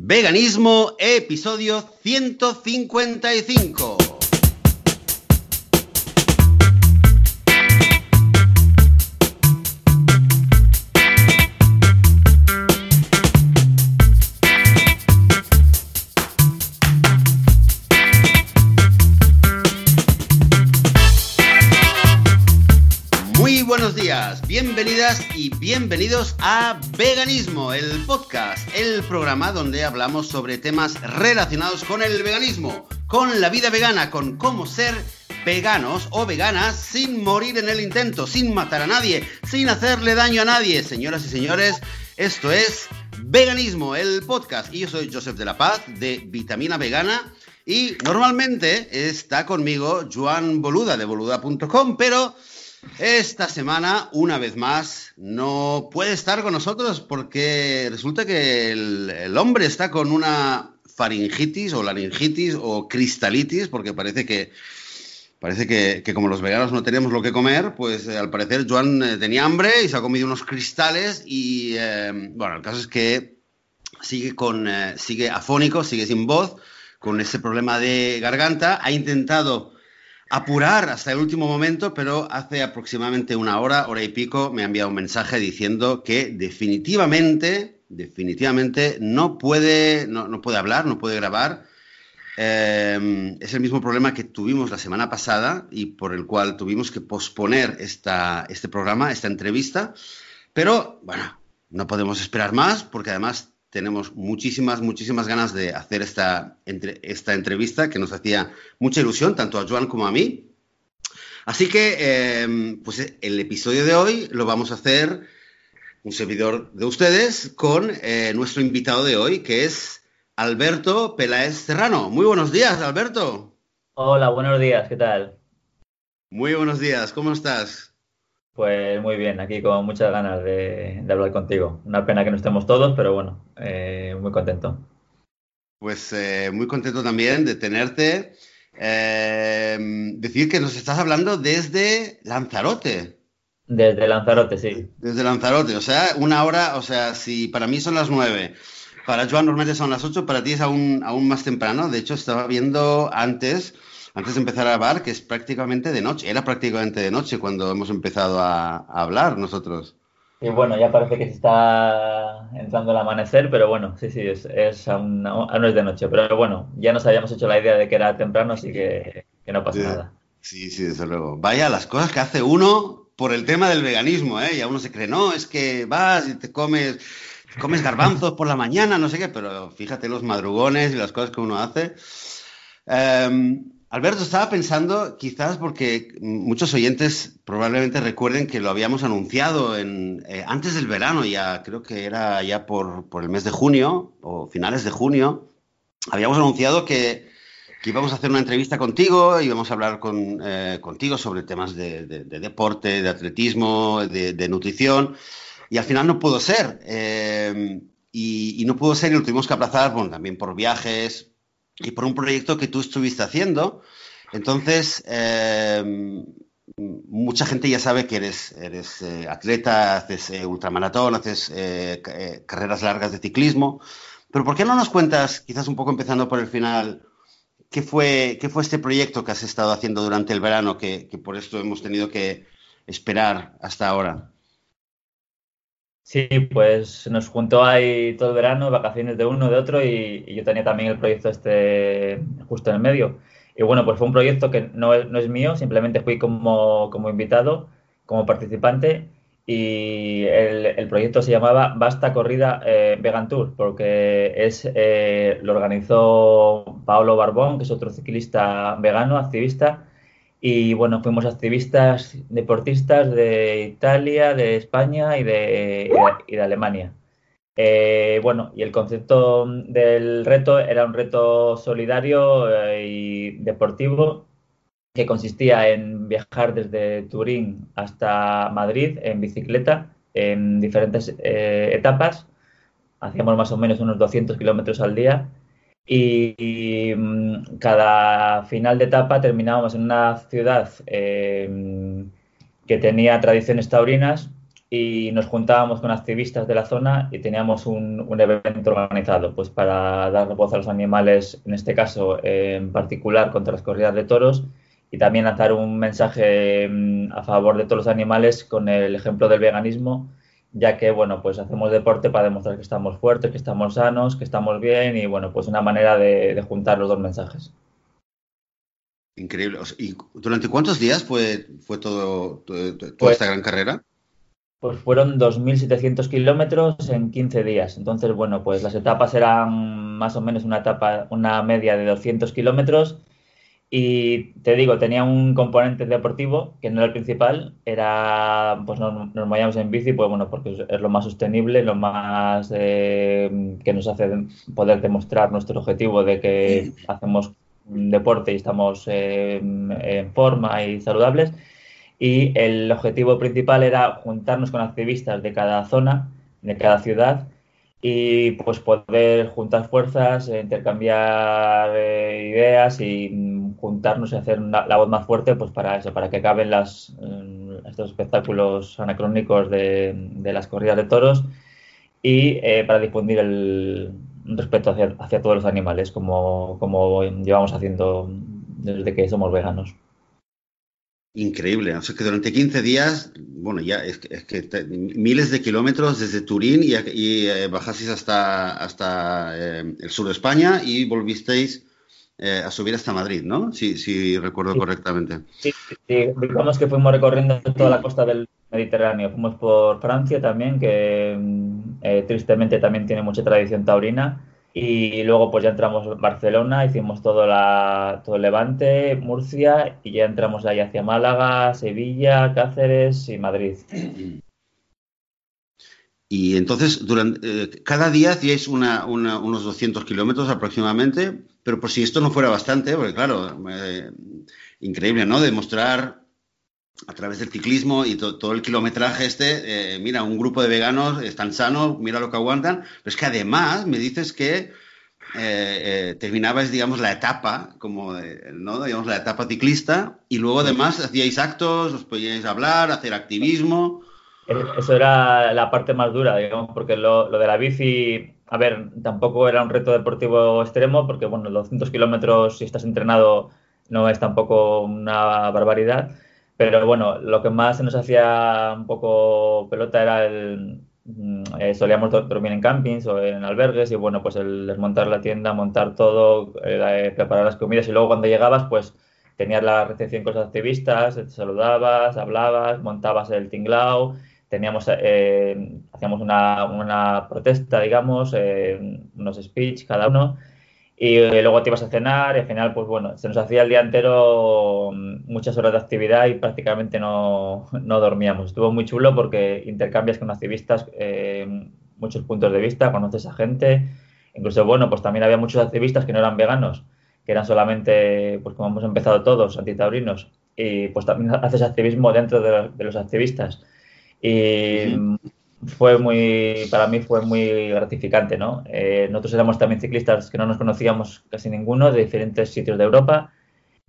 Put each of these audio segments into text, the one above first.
Veganismo, episodio 155. Bienvenidos a Veganismo, el podcast, el programa donde hablamos sobre temas relacionados con el veganismo, con la vida vegana, con cómo ser veganos o veganas sin morir en el intento, sin matar a nadie, sin hacerle daño a nadie. Señoras y señores, esto es Veganismo, el podcast. Y yo soy Joseph de la Paz de Vitamina Vegana. Y normalmente está conmigo Joan Boluda de boluda.com, pero esta semana, una vez más, no puede estar con nosotros porque resulta que el, hombre está con una faringitis o laringitis o cristalitis, porque parece que parece que, que como los veganos no tenemos lo que comer, pues eh, al parecer Joan eh, tenía hambre y se ha comido unos cristales y eh, bueno, el caso es que sigue con eh, sigue afónico, sigue sin voz, con ese problema de garganta, ha intentado apurar hasta el último momento, pero hace aproximadamente una hora, hora y pico, me ha enviado un mensaje diciendo que definitivamente, definitivamente no puede, no, no puede hablar, no puede grabar. Eh, es el mismo problema que tuvimos la semana pasada y por el cual tuvimos que posponer esta, este programa, esta entrevista. Pero bueno, no podemos esperar más porque además tenemos muchísimas, muchísimas ganas de hacer esta, entre, esta entrevista que nos hacía mucha ilusión, tanto a Joan como a mí. Así que, eh, pues el episodio de hoy lo vamos a hacer un servidor de ustedes con eh, nuestro invitado de hoy, que es Alberto Peláez Serrano. Muy buenos días, Alberto. Hola, buenos días, ¿qué tal? Muy buenos días, ¿cómo estás? Pues muy bien, aquí con muchas ganas de, de hablar contigo. Una pena que no estemos todos, pero bueno, eh, muy contento. Pues eh, muy contento también de tenerte. Eh, decir que nos estás hablando desde Lanzarote. Desde Lanzarote, sí. Desde Lanzarote, o sea, una hora, o sea, si para mí son las nueve, para Joan normalmente son las ocho, para ti es aún, aún más temprano. De hecho, estaba viendo antes, antes de empezar a grabar, que es prácticamente de noche. Era prácticamente de noche cuando hemos empezado a, a hablar nosotros. Y bueno, ya parece que se está entrando el amanecer, pero bueno, sí, sí, es, es aún, aún no es de noche. Pero bueno, ya nos habíamos hecho la idea de que era temprano, así que, que no pasa Sí. nada. Sí, sí, desde luego. Vaya, las cosas que hace uno por el tema del veganismo, ¿eh? Ya uno se cree, no, es que vas y te comes, comes garbanzos por la mañana, no sé qué, pero fíjate los madrugones y las cosas que uno hace. Eh, Alberto, estaba pensando, quizás porque muchos oyentes probablemente recuerden que lo habíamos anunciado en, eh, antes del verano, ya creo que era ya por, por el mes de junio o finales de junio, habíamos anunciado que, íbamos a hacer una entrevista contigo, íbamos a hablar eh, contigo sobre temas de, de- de deporte, de atletismo, de, nutrición, y al final no pudo ser. eh, y, y no pudo ser y lo tuvimos que aplazar, bueno, también por viajes y por un proyecto que tú estuviste haciendo. Entonces, eh, mucha gente ya sabe que eres, eres eh, atleta, haces eh, ultramaratón, haces ca- carreras largas de ciclismo. Pero ¿por qué no nos cuentas, quizás un poco empezando por el final, qué fue, qué fue este proyecto que has estado haciendo durante el verano, que por esto hemos tenido que esperar hasta ahora? Sí, pues nos juntó ahí todo el verano, vacaciones de uno, de otro, y, yo tenía también el proyecto este justo en el medio. Y bueno, pues fue un proyecto que no es, mío, simplemente fui como, como invitado, como participante, y el, el proyecto se llamaba Basta Corrida eh, Vegan Tour, porque es, eh, lo organizó Paolo Barbón, que es otro ciclista vegano, activista, y bueno, fuimos activistas, deportistas de Italia, de España y de, y de, Alemania. Eh, bueno, y el concepto del reto era un reto solidario eh, y deportivo que consistía en viajar desde Turín hasta Madrid en bicicleta en diferentes eh, etapas. Hacíamos más o menos unos 200 kilómetros al día y, y, cada final de etapa terminábamos en una ciudad eh, que tenía tradiciones taurinas y nos juntábamos con activistas de la zona y teníamos un, evento organizado pues para dar voz a los animales, en este caso en particular contra las corridas de toros y también lanzar un mensaje mm, a favor de todos los animales con el ejemplo del veganismo, ya que bueno, pues hacemos deporte para demostrar que estamos fuertes, que estamos sanos, que estamos bien y bueno, pues una manera de, de juntar los dos mensajes. Increíble. ¿Y durante cuántos días fue, fue todo, todo toda Pues- esta gran carrera? Pues fueron 2.700 kilómetros en 15 días. Entonces, bueno, pues las etapas eran más o menos una etapa, una media de 200 kilómetros. Y te digo, tenía un componente deportivo que no era el principal, era, pues nos, nos movíamos en bici, pues bueno, porque es, lo más sostenible, lo más eh, que nos hace poder demostrar nuestro objetivo de que hacemos deporte y estamos eh, en forma y saludables. Y el objetivo principal era juntarnos con activistas de cada zona, de cada ciudad y pues poder juntar fuerzas, eh, intercambiar eh, ideas y juntarnos y hacer la voz más fuerte pues para eso, para que acaben las, eh, estos espectáculos anacrónicos de, de, las corridas de toros y eh, para difundir el respeto hacia, hacia todos los animales como, como llevamos haciendo desde que somos veganos. Increíble, o que durante 15 días, bueno, ya es que, es que miles de kilómetros desde Turín y, y eh, bajasteis hasta, hasta eh, el sur de España y volvisteis eh, a subir hasta Madrid, ¿no? Si, si recuerdo Sí. correctamente. Sí, sí, digamos que fuimos recorriendo toda la costa del Mediterráneo. Fuimos por Francia también, que mm, eh, tristemente también tiene mucha tradición taurina. Y luego pues ya entramos en Barcelona, hicimos todo, la, todo el Levante, Murcia y ya entramos ahí hacia Málaga, Sevilla, Cáceres y Madrid. Y entonces, durante, eh, cada día hacíais una, una, unos 200 kilómetros aproximadamente, pero por si esto no fuera bastante, porque claro, eh, increíble, ¿no? Demostrar a través del ciclismo y to todo el kilometraje este, eh, mira, un grupo de veganos están sanos, mira lo que aguantan, pero es que además me dices que eh, eh, terminabais, digamos, la etapa, como, ¿no? Digamos, la etapa ciclista, y luego además hacíais actos, os podíais hablar, hacer activismo. Eso era la parte más dura, digamos, porque lo, lo, de la bici, a ver, tampoco era un reto deportivo extremo, porque, bueno, 200 kilómetros, si estás entrenado, no es tampoco una barbaridad. Pero bueno, lo que más nos hacía un poco pelota era el. Eh, solíamos dormir en campings o en albergues y bueno, pues el desmontar la tienda, montar todo, eh, preparar las comidas y luego cuando llegabas, pues tenías la recepción con los activistas, te saludabas, hablabas, montabas el tinglao teníamos, eh, hacíamos una, una, protesta, digamos, eh, unos speech cada uno, y luego te ibas a cenar, y al final, pues bueno, se nos hacía el día entero muchas horas de actividad y prácticamente no, no dormíamos. Estuvo muy chulo porque intercambias con activistas eh, muchos puntos de vista, conoces a gente, incluso, bueno, pues también había muchos activistas que no eran veganos, que eran solamente, pues como hemos empezado todos, antitaurinos, y pues también haces activismo dentro de, de los activistas. Y uh-huh. fue muy, para mí fue muy gratificante, ¿no? Eh, nosotros éramos también ciclistas que no nos conocíamos casi ninguno de diferentes sitios de Europa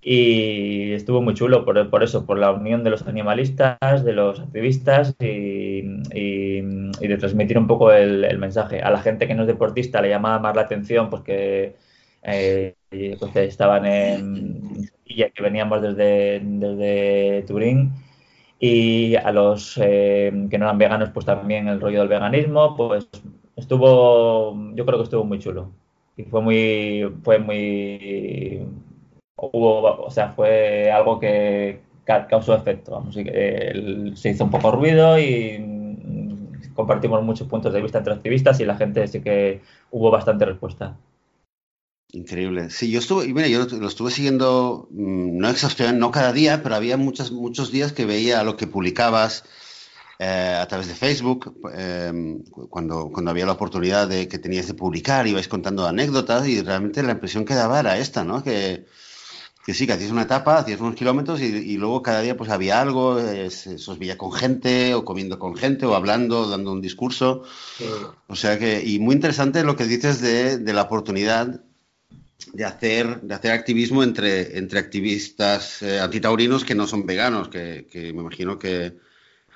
y estuvo muy chulo por, por eso, por la unión de los animalistas, de los activistas y, y, y de transmitir un poco el, el, mensaje. A la gente que no es deportista le llamaba más la atención porque eh, pues estaban en Sevilla, que veníamos desde, desde Turín y a los eh, que no eran veganos, pues también el rollo del veganismo, pues estuvo, yo creo que estuvo muy chulo. Y fue muy, fue muy, hubo, o sea, fue algo que causó efecto, que se hizo un poco ruido y compartimos muchos puntos de vista entre activistas y la gente sí que hubo bastante respuesta. Increíble. Sí, yo estuve, y mira, yo lo, estuve siguiendo, mmm, no exhaustivamente, no cada día, pero había muchos, muchos días que veía lo que publicabas eh, a través de Facebook, eh, cuando, cuando había la oportunidad de que tenías de publicar, ibais contando anécdotas y realmente la impresión que daba era esta, ¿no? Que, que sí, que hacías una etapa, hacías unos kilómetros y, y luego cada día pues había algo, eh, se, se, os veía con gente o comiendo con gente o hablando, dando un discurso. Sí. O sea que, y muy interesante lo que dices de, de la oportunidad de hacer, de hacer activismo entre, entre activistas eh, antitaurinos que no son veganos, que, que me imagino que,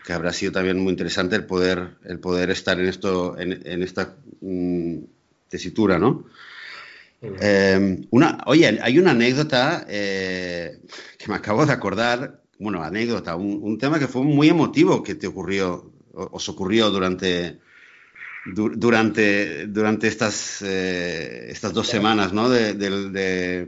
que habrá sido también muy interesante el poder, el poder estar en esto, en, esta mm, tesitura, ¿no? Eh, una, oye, hay una anécdota eh, que me acabo de acordar, bueno, anécdota, un, tema que fue muy emotivo que te ocurrió, os ocurrió durante, durante, durante estas, eh, estas dos semanas, ¿no? De, de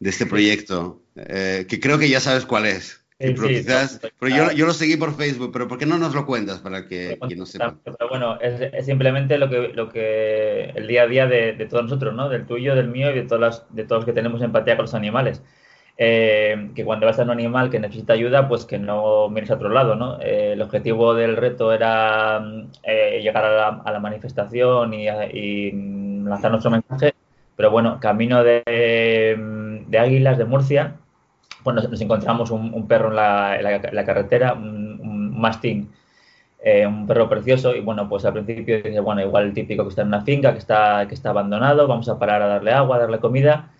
este proyecto, que creo que ya sabes cuál es pero quizás, pero yo, yo, lo seguí por Facebook, pero ¿por qué no nos lo cuentas para que quien no sepa? Pero bueno, es, simplemente lo que, lo que el día a día de, de, todos nosotros, ¿no? Del tuyo, del mío y de, todas de todos los que tenemos empatía con los animales. Eh, que cuando vas a un animal que necesita ayuda, pues que no mires a otro lado, ¿no? Eh, el objetivo del reto era eh, llegar a la, manifestación y, y, lanzar nuestro mensaje, pero bueno, camino de, de Águilas de Murcia, pues nos, encontramos un, perro en la, carretera, un, mastín, eh, un perro precioso y bueno, pues al principio dice, bueno, igual el típico que está en una finca, que está, que está abandonado, vamos a parar a darle agua, a darle comida.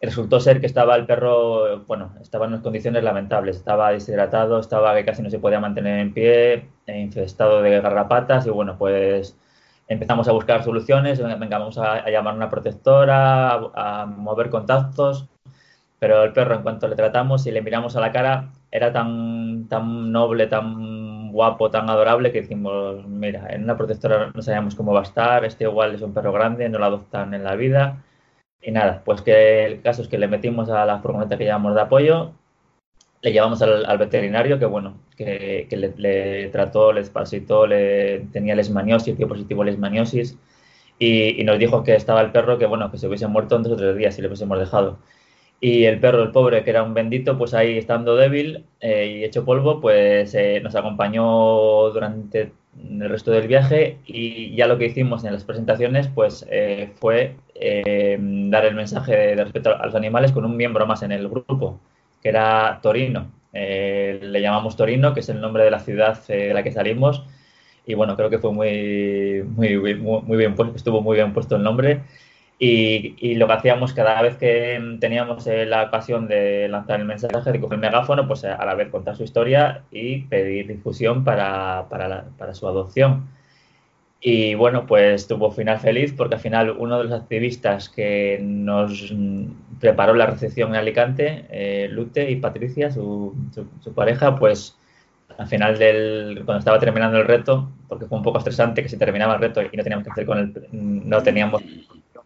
Resultó ser que estaba el perro, bueno, estaba en unas condiciones lamentables, estaba deshidratado, estaba que casi no se podía mantener en pie, infestado de garrapatas y bueno, pues empezamos a buscar soluciones, venga, vamos a, llamar a una protectora, a mover contactos. Pero el perro, en cuanto le tratamos y le miramos a la cara, era tan, tan noble, tan guapo, tan adorable que decimos, mira, en una protectora no sabíamos cómo va a estar, este igual es un perro grande, no lo adoptan en la vida. Y nada, pues que el caso es que le metimos a la furgoneta que llevamos de apoyo, le llevamos al, veterinario que bueno, que, le, trató, le desparasitó, le tenía lesmaniosis, dio positivo lesmaniosis y, y nos dijo que estaba el perro que bueno, que se hubiese muerto en dos o tres días si le hubiésemos dejado. Y el perro, el pobre, que era un bendito, pues ahí estando débil eh, y hecho polvo, pues eh, nos acompañó durante el resto del viaje y ya lo que hicimos en las presentaciones pues eh, fue dar el mensaje de, respeto a los animales con un miembro más en el grupo, que era Torino. le llamamos Torino, que es el nombre de la ciudad de la que salimos y bueno, creo que fue muy, muy, muy bien puesto, estuvo muy bien puesto el nombre y, lo que hacíamos cada vez que teníamos eh, la ocasión de lanzar el mensaje, de coger el megáfono, pues a la vez contar su historia y pedir difusión para, para, su adopción. Y bueno, pues tuvo final feliz porque al final uno de los activistas que nos preparó la recepción en Alicante, eh, Lute y Patricia, su, su, pareja, pues al final del, cuando estaba terminando el reto, porque fue un poco estresante que se terminaba el reto y no teníamos que hacer con el, no teníamos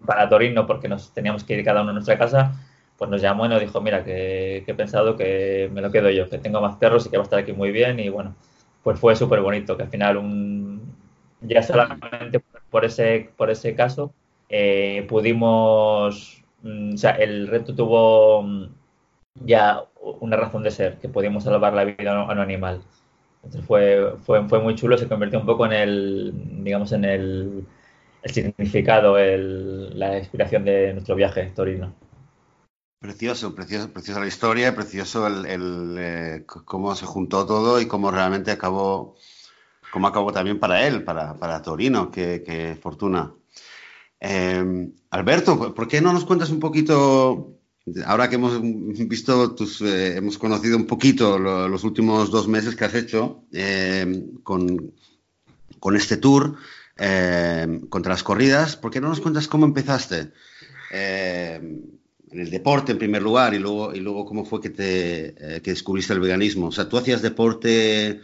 para Torino porque nos teníamos que ir cada uno a nuestra casa, pues nos llamó y nos dijo, mira, que, he pensado que me lo quedo yo, que tengo más perros y que va a estar aquí muy bien y bueno, pues fue súper bonito, que al final un, ya solamente por ese, por ese caso eh, pudimos, mm, o sea, el reto tuvo mm, ya una razón de ser, que pudimos salvar la vida a un animal. Entonces fue, fue, fue muy chulo, se convirtió un poco en el, digamos, en el el significado, la inspiración de nuestro viaje torino. Precioso, precioso, preciosa la historia, precioso el, eh, cómo se juntó todo y cómo realmente acabó, cómo acabó también para él, para, para Torino, qué, fortuna. Eh, Alberto, ¿por qué no nos cuentas un poquito, ahora que hemos visto tus, eh, hemos conocido un poquito los últimos dos meses que has hecho con, con este tour? Eh, contra las corridas. ¿Por qué no nos cuentas cómo empezaste? Eh, en el deporte en primer lugar y luego, y luego cómo fue que, te, eh, que descubriste el veganismo. O sea, ¿tú hacías deporte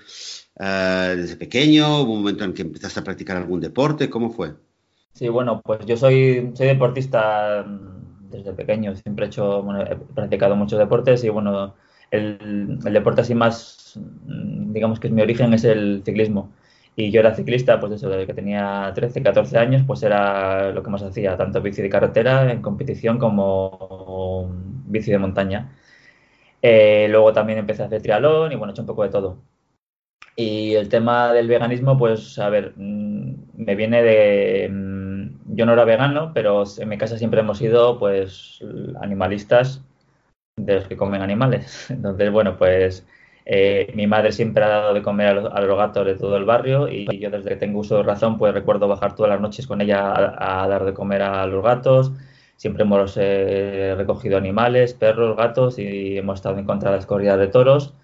desde pequeño? ¿Hubo un momento en que empezaste a practicar algún deporte? ¿Cómo fue? Sí, bueno, pues yo soy, soy deportista mm, desde pequeño. Siempre he hecho, bueno, he practicado muchos deportes y bueno, el, el deporte así más, mm, digamos que es mi origen, es el ciclismo. Y yo era ciclista, pues eso, desde que tenía 13, 14 años, pues era lo que más hacía, tanto bici de carretera en competición como bici de montaña. Eh, luego también empecé a hacer triatlón y bueno, he hecho un poco de todo. Y el tema del veganismo, pues a ver, mm, me viene de... Mm, yo no era vegano, pero en mi casa siempre hemos sido pues animalistas de los que comen animales. Entonces, bueno, pues eh, mi madre siempre ha dado de comer a los, gatos de todo el barrio y yo desde que tengo uso de razón pues recuerdo bajar todas las noches con ella a, dar de comer a los gatos. Siempre hemos eh, recogido animales, perros, gatos y hemos estado en contra de las corridas de toros.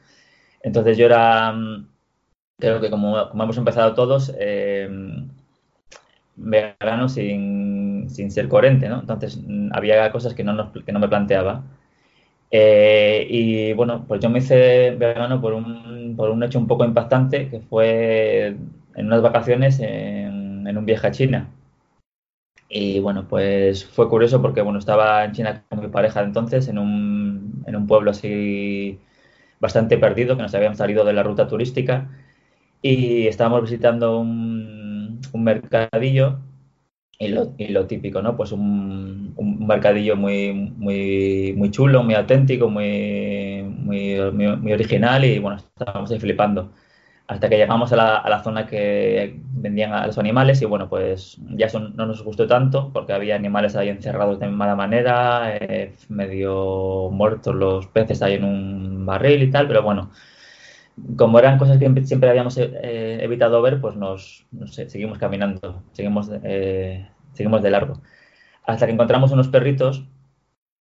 Entonces yo era, mm, creo que como, hemos empezado todos, eh, vegano sin, sin, ser coherente, ¿no? Entonces mm, había cosas que no, que no me planteaba. Eh, y bueno, pues yo me hice vegano por un, por un hecho un poco impactante, que fue en unas vacaciones en, un viaje a China. Y bueno, pues fue curioso porque bueno, estaba en China con mi pareja entonces, en un, en un pueblo así bastante perdido, que nos habíamos salido de la ruta turística y estábamos visitando un, un mercadillo y lo, lo, típico, ¿no? Pues un, un, mercadillo muy, muy, muy chulo, muy auténtico, muy, muy, muy, original y bueno, estábamos ahí flipando. Hasta que llegamos a la, a la, zona que vendían a los animales y bueno, pues ya no nos gustó tanto porque había animales ahí encerrados de mala manera, eh, medio muertos los peces ahí en un barril y tal, pero bueno, como eran cosas que siempre habíamos eh, evitado ver, pues nos, seguimos caminando, seguimos, eh, seguimos de largo. Hasta que encontramos unos perritos,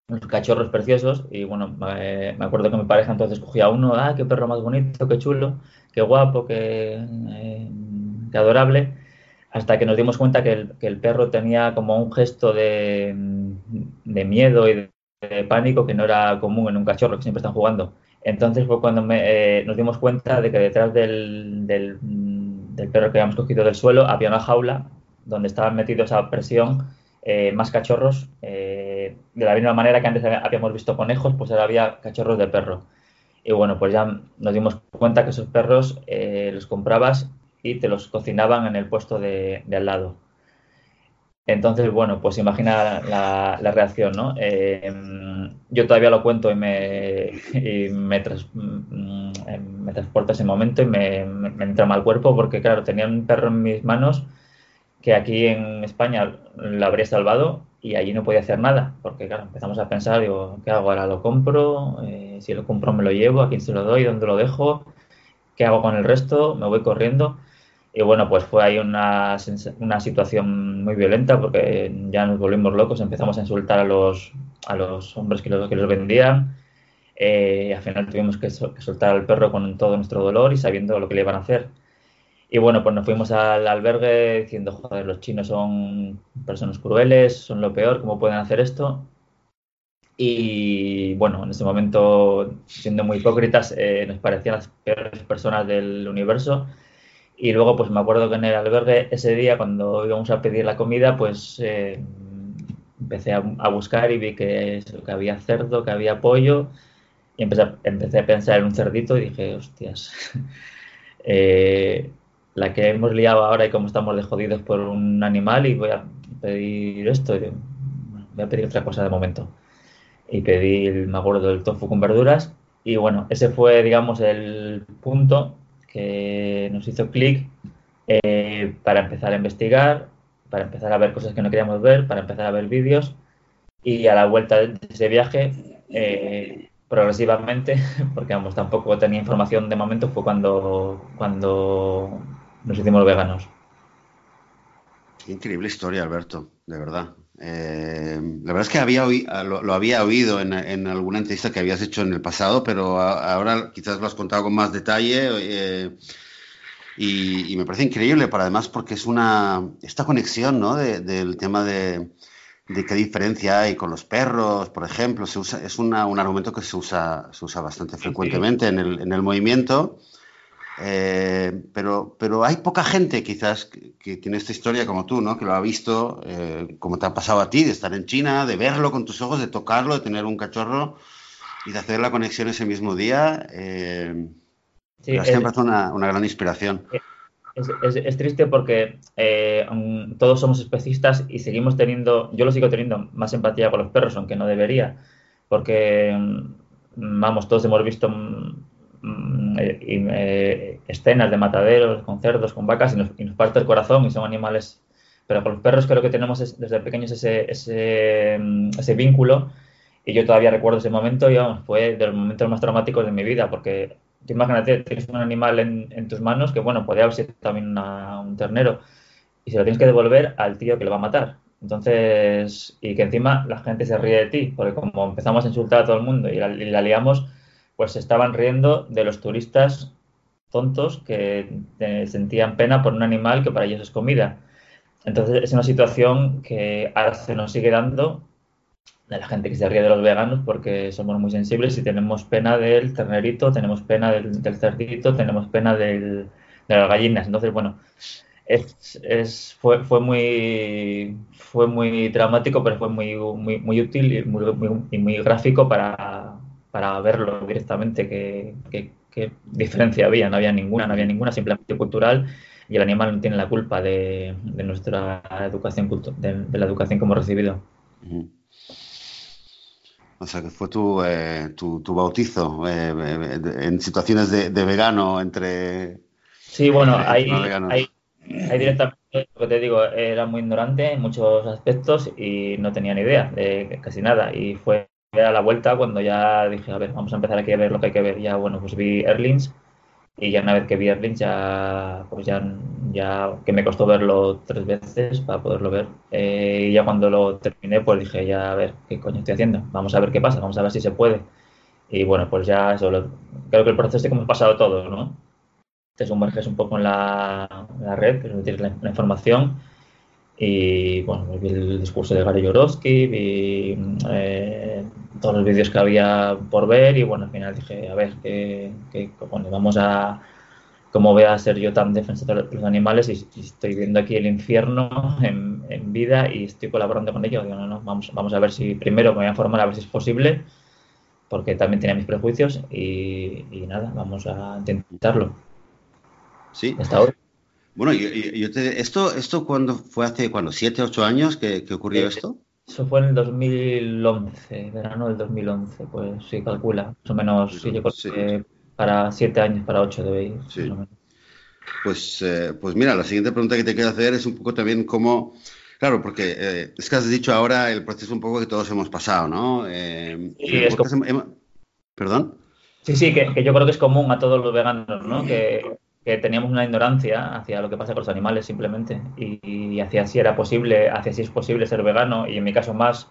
unos cachorros preciosos, y bueno, me acuerdo que mi pareja entonces cogía uno, ah, qué perro más bonito, qué chulo, qué guapo, qué, eh, adorable, hasta que nos dimos cuenta que el, perro tenía como un gesto de, miedo y de, pánico que no era común en un cachorro, que siempre están jugando. Entonces fue cuando eh, nos dimos cuenta de que detrás del, del, perro que habíamos cogido del suelo había una jaula donde estaban metidos a presión eh, más cachorros. Eh, de la misma manera que antes habíamos visto conejos, pues ahora había cachorros de perro. Y bueno, pues ya nos dimos cuenta que esos perros los comprabas y te los cocinaban en el puesto de, al lado. Entonces, bueno, pues imagina la, reacción, ¿no? Eh, yo todavía lo cuento y me, y me, tras, mm, transporta ese momento y me, entra mal cuerpo porque, claro, tenía un perro en mis manos que aquí en España lo habría salvado y allí no podía hacer nada, porque, claro, empezamos a pensar, digo, ¿qué hago ahora? ¿Lo compro? Eh, si lo compro, ¿me lo llevo? ¿A quién se lo doy? ¿Dónde lo dejo? ¿Qué hago con el resto? ¿Me voy corriendo? Y bueno, pues fue ahí una, una, situación muy violenta porque ya nos volvimos locos, empezamos a insultar a los, a los hombres que los, que los vendían. Eh, al final tuvimos que, que, soltar al perro con todo nuestro dolor y sabiendo lo que le iban a hacer. Y bueno, pues nos fuimos al albergue diciendo, joder, los chinos son personas crueles, son lo peor, ¿cómo pueden hacer esto? Y bueno, en ese momento, siendo muy hipócritas, eh, nos parecían las peores personas del universo y luego, pues me acuerdo que en el albergue ese día, cuando íbamos a pedir la comida, pues eh, empecé a, buscar y vi que, que había cerdo, que había pollo. Y empecé, empecé a pensar en un cerdito y dije, hostias, eh, la que hemos liado ahora y cómo estamos de jodidos por un animal y voy a pedir esto. Voy a pedir otra cosa de momento. Y pedí, me acuerdo, del tofu con verduras. Y bueno, ese fue, digamos, el punto que nos hizo clic eh, para empezar a investigar, para empezar a ver cosas que no queríamos ver, para empezar a ver vídeos y a la vuelta de ese viaje, eh, progresivamente, porque vamos, tampoco tenía información de momento, fue cuando, cuando nos hicimos veganos. Increíble historia, Alberto, de verdad. Eh, la verdad es que había lo, lo, había oído en, en, alguna entrevista que habías hecho en el pasado, pero a, ahora quizás lo has contado con más detalle eh, y, y, me parece increíble, para además porque es una esta conexión ¿no? de, del tema de, de, qué diferencia hay con los perros, por ejemplo, se usa, es una, un argumento que se usa, se usa bastante frecuentemente en el, en el movimiento. Eh, pero, pero hay poca gente quizás que, que, tiene esta historia como tú, ¿no? Que lo ha visto, eh, como te ha pasado a ti, de estar en China, de verlo con tus ojos, de tocarlo, de tener un cachorro y de hacer la conexión ese mismo día. Eh, sí, es, siempre es una, una, gran inspiración. Es, es, es triste porque eh, todos somos especistas y seguimos teniendo, yo lo sigo teniendo más empatía con los perros, aunque no debería, porque, vamos, todos hemos visto Mm, y, eh, escenas de mataderos con cerdos, con vacas y nos, y nos, parte el corazón y son animales. Pero con los perros creo que tenemos desde pequeños ese, ese, mm, ese, vínculo y yo todavía recuerdo ese momento y vamos, fue de los momentos más traumáticos de mi vida porque imagínate, tienes un animal en, en, tus manos que bueno, puede haber sido también una, un ternero y se lo tienes que devolver al tío que lo va a matar. Entonces, y que encima la gente se ríe de ti, porque como empezamos a insultar a todo el mundo y la, y la liamos, pues se estaban riendo de los turistas tontos que sentían pena por un animal que para ellos es comida. Entonces es una situación que ahora se nos sigue dando de la gente que se ríe de los veganos porque somos muy sensibles y tenemos pena del ternerito, tenemos pena del, cerdito, tenemos pena de las gallinas. Entonces, bueno, es, es, fue, fue, muy, fue muy dramático, pero fue muy, muy, muy útil y muy gráfico para, para, verlo directamente, qué, qué, diferencia había. No había ninguna, no había ninguna, simplemente cultural y el animal no tiene la culpa de, de nuestra educación, de, de, la educación que hemos recibido. O sea, que fue tu, eh, tu, tu bautizo eh, eh en situaciones de, de, vegano entre... Sí, bueno, ahí, ahí, ahí, directamente, lo que te digo, era muy ignorante en muchos aspectos y no tenía ni idea de casi nada. Y fue a la vuelta cuando ya dije, a ver, vamos a empezar aquí a ver lo que hay que ver. Ya, bueno, pues vi Erlings y ya una vez que vi Erlings ya, pues ya, ya que me costó verlo tres veces para poderlo ver. Eh, y ya cuando lo terminé, pues dije, ya a ver, ¿qué coño estoy haciendo? Vamos a ver qué pasa, vamos a ver si se puede. Y bueno, pues ya eso, creo que el proceso es como ha pasado todo, ¿no? Te sumerges un poco en la, la red, que es la, la información. Y bueno, vi el discurso de Gary Yorovsky, vi eh, todos los vídeos que había por ver y bueno, al final dije, a ver, que, bueno, vamos a, cómo voy a ser yo tan defensor de los animales y, estoy viendo aquí el infierno en, en, vida y estoy colaborando con ellos. Digo, no, no, vamos, vamos a ver si primero me voy a formar a ver si es posible, porque también tenía mis prejuicios y, y nada, vamos a intentarlo. Sí. Hasta ahora. Bueno, yo, yo te, esto, esto cuando fue hace cuando siete, ocho años que, que ocurrió esto. Eso fue en el 2011, verano del 2011, pues sí, calcula, más o menos, sí, yo creo que para siete años, para ocho debe ir. Sí. Pues, eh, pues mira, la siguiente pregunta que te quiero hacer es un poco también cómo, claro, porque eh, es que has dicho ahora el proceso un poco que todos hemos pasado, ¿no? Eh, sí, es como... ¿Perdón? Sí, sí, que, que, yo creo que es común a todos los veganos, ¿no? Que que teníamos una ignorancia hacia lo que pasa con los animales simplemente y, hacia si era posible, hacia si es posible ser vegano y en mi caso más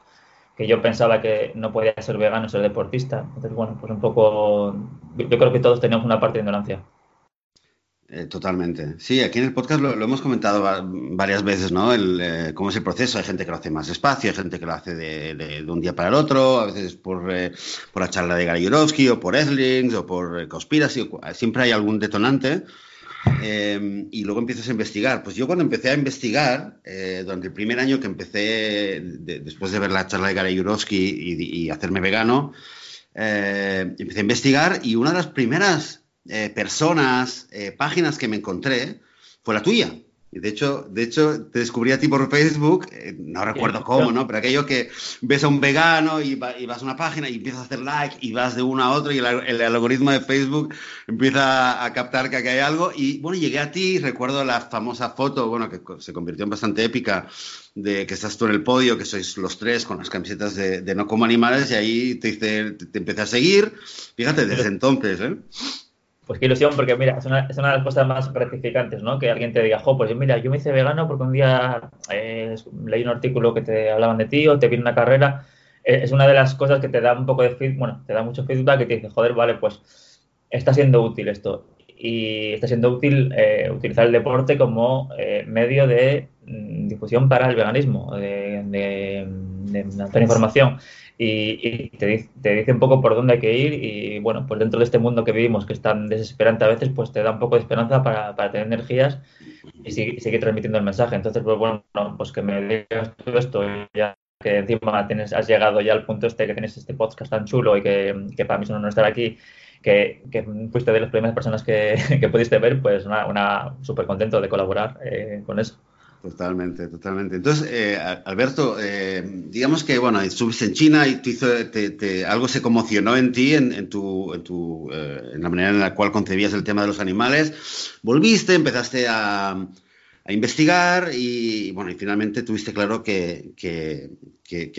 que yo pensaba que no podía ser vegano ser deportista. Entonces, bueno, pues un poco, yo creo que todos teníamos una parte de ignorancia. Eh, totalmente. Sí, aquí en el podcast lo, hemos comentado varias veces, ¿no? El, eh, cómo es el proceso. Hay gente que lo hace más despacio, hay gente que lo hace de, un día para el otro, a veces por, eh, por la charla de Gary Yourofsky o por Eslings o por Conspiracy. Siempre hay algún detonante. y luego empiezas a investigar. Pues yo cuando empecé a investigar, durante el primer año que empecé, de, después de ver la charla de Gary Yourofsky y, y hacerme vegano, empecé a investigar y una de las primeras eh, personas, eh, páginas que me encontré, fue la tuya. Y de hecho, de hecho, te descubrí a ti por Facebook, eh, no recuerdo cómo, ¿no? Pero aquello que ves a un vegano y, va, y, vas a una página y empiezas a hacer like y vas de uno a otro y el, el, algoritmo de Facebook empieza a captar que aquí hay algo. Y bueno, llegué a ti, recuerdo la famosa foto, bueno, que se convirtió en bastante épica, de que estás tú en el podio, que sois los tres con las camisetas de, de No Como Animales y ahí te, hice, te, te empecé a seguir. Fíjate, desde entonces, ¿eh? Pues qué ilusión, porque mira, es una, es una, de las cosas más gratificantes, ¿no? Que alguien te diga, jo, pues mira, yo me hice vegano porque un día eh, leí un artículo que te hablaban de ti o te vi una carrera. Eh, es una de las cosas que te da un poco de feedback, bueno, te da mucho feedback y te dice, joder, vale, pues está siendo útil esto. Y está siendo útil eh, utilizar el deporte como eh, medio de mm, difusión para el veganismo, de, de, de lanzar información y, y te, te, dice un poco por dónde hay que ir y bueno, pues dentro de este mundo que vivimos que es tan desesperante a veces, pues te da un poco de esperanza para, para tener energías y sigue, sigue, transmitiendo el mensaje. Entonces, pues bueno, pues que me digas todo esto ya que encima tienes, has llegado ya al punto este que tienes este podcast tan chulo y que, que para mí es un honor estar aquí, que, que, fuiste de las primeras personas que, que pudiste ver, pues una, una súper contento de colaborar eh, con eso. Totalmente, totalmente. Entonces, eh, Alberto, eh, digamos que, bueno, estuviste en China y te, algo se conmocionó en ti, en, en tu, eh, en la manera en la cual concebías el tema de los animales. Volviste, empezaste a, a investigar y, bueno, y finalmente tuviste claro que, que,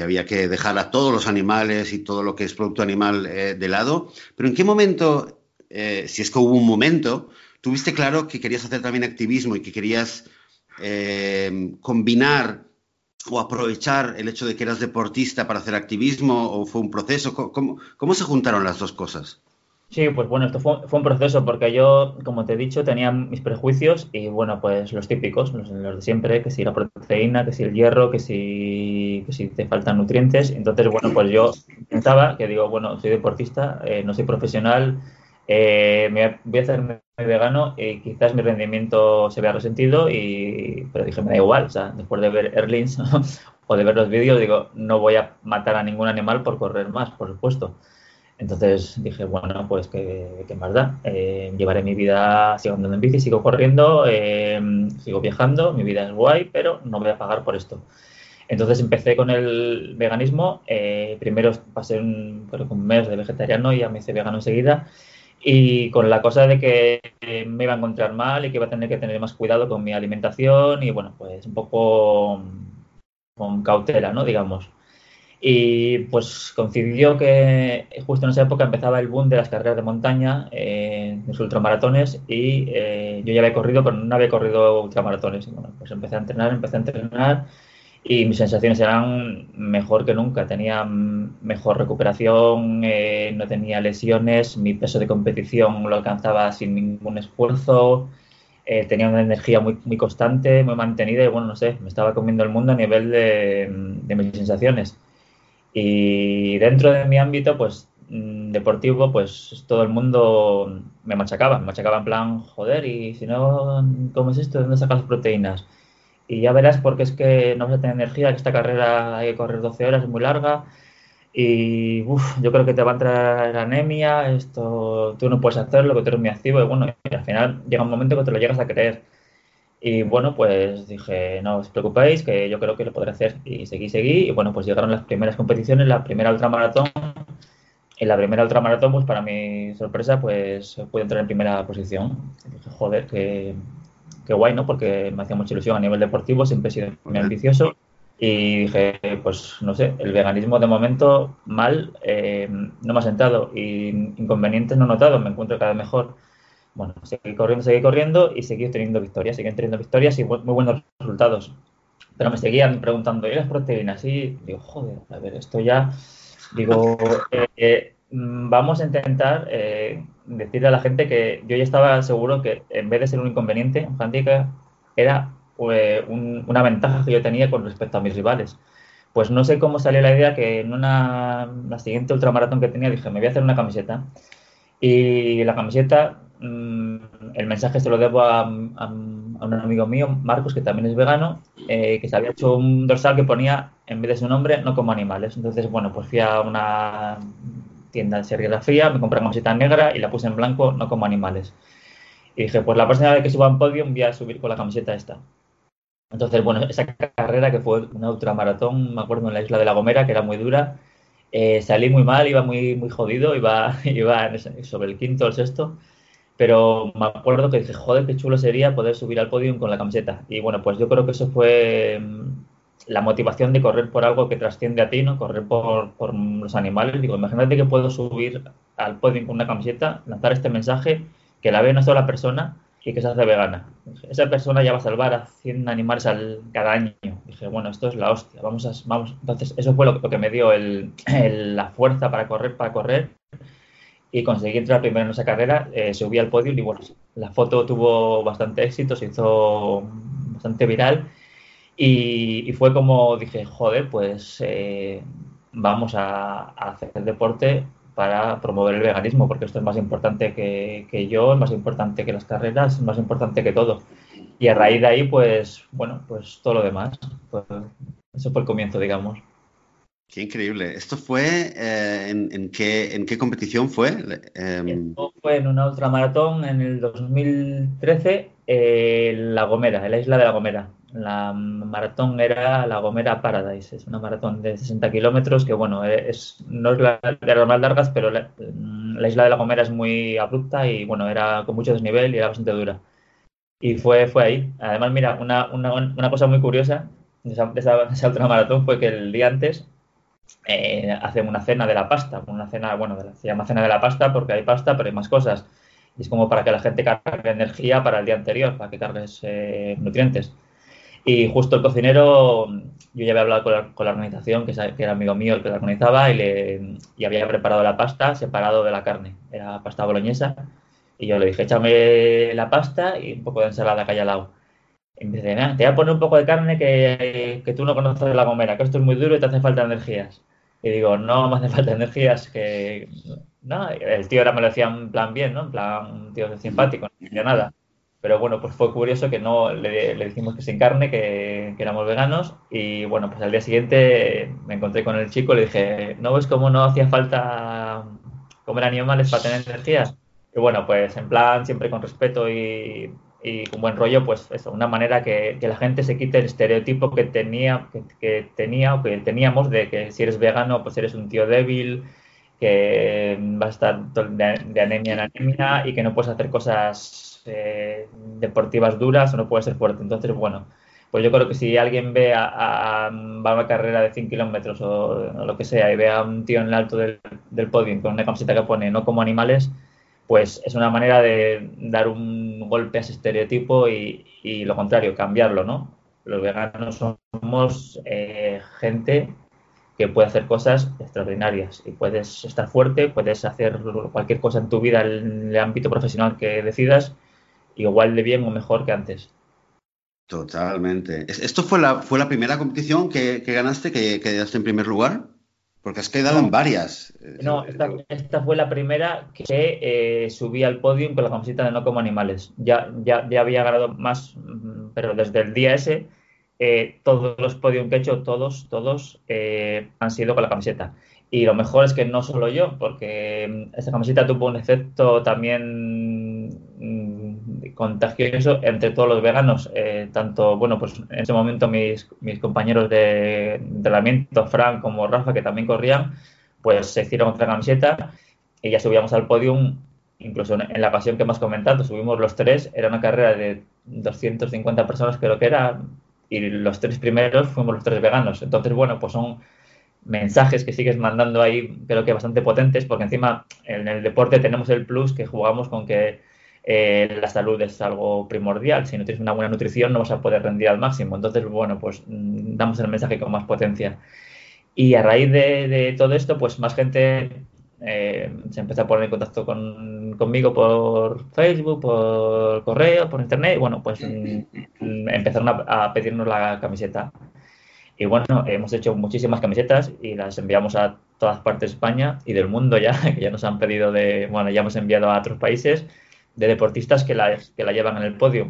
había que dejar a todos los animales y todo lo que es producto animal eh, de lado. Pero ¿en qué momento, si es que hubo un momento, tuviste claro que querías hacer también activismo y que querías eh, combinar o aprovechar el hecho de que eras deportista para hacer activismo o fue un proceso? ¿Cómo, cómo se juntaron las dos cosas? Sí, pues bueno, esto fue, un proceso porque yo, como te he dicho, tenía mis prejuicios y bueno, pues los típicos, los, de siempre, que si la proteína, que si el hierro, que si, que si te faltan nutrientes. Entonces, bueno, pues yo pensaba que digo, bueno, soy deportista, eh, no soy profesional, eh, me voy a hacer vegano y quizás mi rendimiento se vea resentido, y, pero dije, me da igual, o sea, después de ver Erlings o de ver los vídeos, digo, no voy a matar a ningún animal por correr más, por supuesto. Entonces dije, bueno, pues qué, más da. Eh, llevaré mi vida, sigo andando en bici, sigo corriendo, eh, sigo viajando, mi vida es guay, pero no voy a pagar por esto. Entonces empecé con el veganismo. Eh, primero pasé un, creo un mes de vegetariano y ya me hice vegano enseguida. Y con la cosa de que me iba a encontrar mal y que iba a tener que tener más cuidado con mi alimentación y bueno, pues un poco con cautela, ¿no? Digamos. Y pues coincidió que justo en esa época empezaba el boom de las carreras de montaña, eh, los ultramaratones, y eh, yo ya había corrido, pero no había corrido ultramaratones. Y bueno, pues empecé a entrenar, empecé a entrenar, y mis sensaciones eran mejor que nunca. Tenía mejor recuperación, eh, no tenía lesiones, mi peso de competición lo alcanzaba sin ningún esfuerzo. tenía una energía muy, muy constante, muy mantenida y bueno, no sé, me estaba comiendo el mundo a nivel de, mis sensaciones. Y dentro de mi ámbito, pues mm, deportivo, pues todo el mundo me machacaba, me machacaba en plan, joder, y si no, ¿cómo es esto? ¿De dónde sacas proteínas? Y ya verás porque es que no vas a tener energía, que esta carrera hay que correr 12 horas, es muy larga, y uf, yo creo que te va a entrar anemia, esto tú no puedes hacerlo, que tú eres muy activo, y bueno, al final llega un momento que te lo llegas a creer. Y bueno, pues dije, no os preocupéis, que yo creo que lo podré hacer. Y seguí, seguí. Y bueno, pues llegaron las primeras competiciones, la primera ultramaratón. En la primera ultramaratón, pues para mi sorpresa, pues pude entrar en primera posición. Dije, joder, qué, qué guay, ¿no? Porque me hacía mucha ilusión a nivel deportivo, siempre he sido muy ambicioso. Y dije, pues no sé, el veganismo de momento mal eh, no me ha sentado y inconvenientes no he notado, me encuentro cada vez mejor bueno, seguí corriendo, seguí corriendo y seguí teniendo victorias, seguí teniendo victorias y muy buenos resultados. Pero me seguían preguntando, ¿y las proteínas? Y digo, joder, a ver, esto ya, digo, eh, eh, mm, vamos a intentar eh, decirle a la gente que yo ya estaba seguro que en vez de ser un inconveniente, un handicap, era una ventaja que yo tenía con respecto a mis rivales. Pues no sé cómo salió la idea que en una, la siguiente ultramaratón que tenía dije, me voy a hacer una camiseta. Y la camiseta Mm, el mensaje se lo debo a, un amigo mío, Marcos, que también es vegano, eh, que se había hecho un dorsal que ponía, en vez de su nombre, no como animales. Entonces, bueno, pues fui a una tienda de serigrafía, me compré una camiseta negra y la puse en blanco, no como animales. Y dije, pues la próxima vez que suba a un podio voy a subir con la camiseta esta. Entonces, bueno, esa carrera que fue una ultramaratón, me acuerdo en la isla de La Gomera, que era muy dura, eh, salí muy mal, iba muy, muy jodido, iba, iba sobre el quinto o el sexto pero me acuerdo que dije, joder, qué chulo sería poder subir al podio con la camiseta. Y bueno, pues yo creo que eso fue mm, la motivación de correr por algo que trasciende a ti, ¿no? Correr por, por los animales. Digo, imagínate que puedo subir al podio con una camiseta, lanzar este mensaje, que la ve una sola persona y que se hace vegana. Esa persona ya va a salvar a 100 animales al, cada año. Dije, bueno, esto es la hostia, vamos a... Vamos. Entonces, eso fue lo, que me dio el, la fuerza para correr, para correr y conseguí entrar primero en esa carrera, eh, subí al podio y bueno, la foto tuvo bastante éxito, se hizo bastante viral y, fue como dije, joder, pues eh, vamos a, hacer el deporte para promover el veganismo, porque esto es más importante que, yo, es más importante que las carreras, es más importante que todo. Y a raíz de ahí, pues, bueno, pues todo lo demás. Pues, eso fue el comienzo, digamos. Qué increíble. ¿Esto fue eh, en, qué, en qué competición fue? Em, fue en una ultramaratón en el 2013 en La Gomera, en la isla de La Gomera. La maratón era La Gomera Paradise. Es una maratón de 60 kilómetros que, bueno, es, no es la de las más largas, pero la, isla de La Gomera es muy abrupta y, bueno, era con mucho desnivel y era bastante dura. Y fue, fue ahí. Además, mira, una, una, una cosa muy curiosa de esa, de esa ultramaratón fue que el día antes eh, hacen una cena de la pasta, una cena, bueno, se llama cena de la pasta porque hay pasta, pero hay más cosas. Y es como para que la gente cargue energía para el día anterior, para que cargues eh, nutrientes. Y justo el cocinero, yo ya había hablado con la, organización, que, era amigo mío el que la organizaba, y, le, y había preparado la pasta separado de la carne. Era pasta boloñesa. Y yo le dije, échame la pasta y un poco de ensalada que haya al lado. Y me dice, te voy a poner un poco de carne que, que tú no conoces la gomera, que esto es muy duro y te hace falta energías. Y digo, no me hace falta energías, que... No, el tío ahora me lo decía en plan bien, ¿no? En plan, un tío simpático, no nada. Pero bueno, pues fue curioso que no le, le dijimos que sin carne, que, que, éramos veganos. Y bueno, pues al día siguiente me encontré con el chico y le dije, ¿no ves cómo no hacía falta comer animales para tener energías? Y bueno, pues en plan, siempre con respeto y, y con buen rollo, pues eso, una manera que, que, la gente se quite el estereotipo que tenía, que, tenía o que teníamos de que si eres vegano, pues eres un tío débil, que va a estar de, anemia en anemia y que no puedes hacer cosas eh, deportivas duras o no puedes ser fuerte. Entonces, bueno, pues yo creo que si alguien ve a, a una carrera de 100 kilómetros o, lo que sea y ve a un tío en el alto del, del podio con una camiseta que pone no como animales, pues es una manera de dar un golpe a ese estereotipo y, lo contrario, cambiarlo, ¿no? Los veganos somos eh, gente que puede hacer cosas extraordinarias y puedes estar fuerte, puedes hacer cualquier cosa en tu vida en el ámbito profesional que decidas igual de bien o mejor que antes. Totalmente. ¿Esto fue la, fue la primera competición que, ganaste, que, que quedaste en primer lugar? Porque has quedado en varias. No, esta, fue la primera que eh, subí al podio con la camiseta de No Como Animales. Ya, ya, ya había ganado más, mm, pero desde el día ese, eh, todos los podios que he hecho, todos, todos eh, han sido con la camiseta. Y lo mejor es que no solo yo, porque mm, esta camiseta tuvo un efecto también contagioso entre todos los veganos. Eh, tanto, bueno, pues en ese momento mis, mis compañeros de entrenamiento, Frank como Rafa, que también corrían, pues se hicieron otra camiseta y ya subíamos al podium. Incluso en la ocasión que hemos comentado, subimos los tres. Era una carrera de 250 personas, creo que era, y los tres primeros fuimos los tres veganos. Entonces, bueno, pues son mensajes que sigues mandando ahí, creo que bastante potentes, porque encima en el deporte tenemos el plus que jugamos con que eh, la salud es algo primordial. Si no tienes una buena nutrición no vas a poder rendir al máximo. Entonces, bueno, pues mm, damos el mensaje con más potencia. Y a raíz de, todo esto, pues más gente eh, se empezó a poner en contacto conmigo por Facebook, por correo, por internet. Y bueno, pues mm, mm, empezaron a pedirnos la camiseta. Y bueno, hemos hecho muchísimas camisetas y las enviamos a todas partes de España y del mundo ya, que ya nos han pedido de, bueno, ya hemos enviado a otros países de deportistas que la, que la llevan en el podio.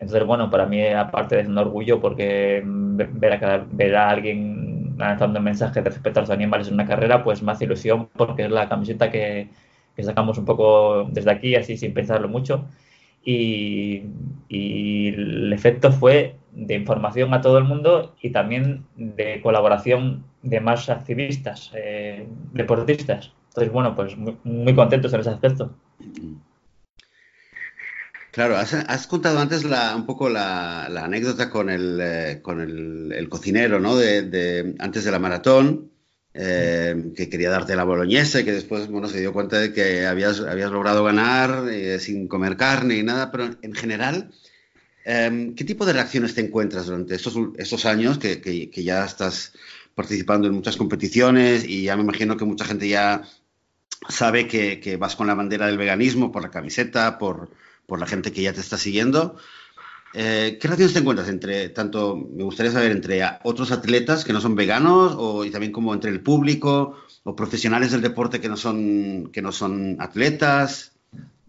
Entonces, bueno, para mí aparte es un orgullo porque ver a, ver a alguien lanzando mensajes de respeto a los animales en una carrera, pues más ilusión porque es la camiseta que, que sacamos un poco desde aquí, así sin pensarlo mucho. Y, el efecto fue de información a todo el mundo y también de colaboración de más activistas, eh, deportistas. Entonces, bueno, pues muy, contentos en ese aspecto. Claro, has, contado antes la, un poco la, anécdota con el, eh, con el, cocinero, ¿no? De, antes de la maratón, eh, que quería darte la boloñesa y que después, bueno, se dio cuenta de que habías, habías logrado ganar sin comer carne y nada, pero en general, Em, ¿Qué tipo de reacciones te encuentras durante estos, años que, ya estás participando en muchas competiciones y ya me imagino que mucha gente ya sabe que, vas con la bandera del veganismo por la camiseta, por, la gente que ya te está siguiendo? Eh, ¿Qué reacciones te encuentras entre, tanto, me gustaría saber, entre otros atletas que no son veganos o y también como entre el público o profesionales del deporte que no son, que no son atletas?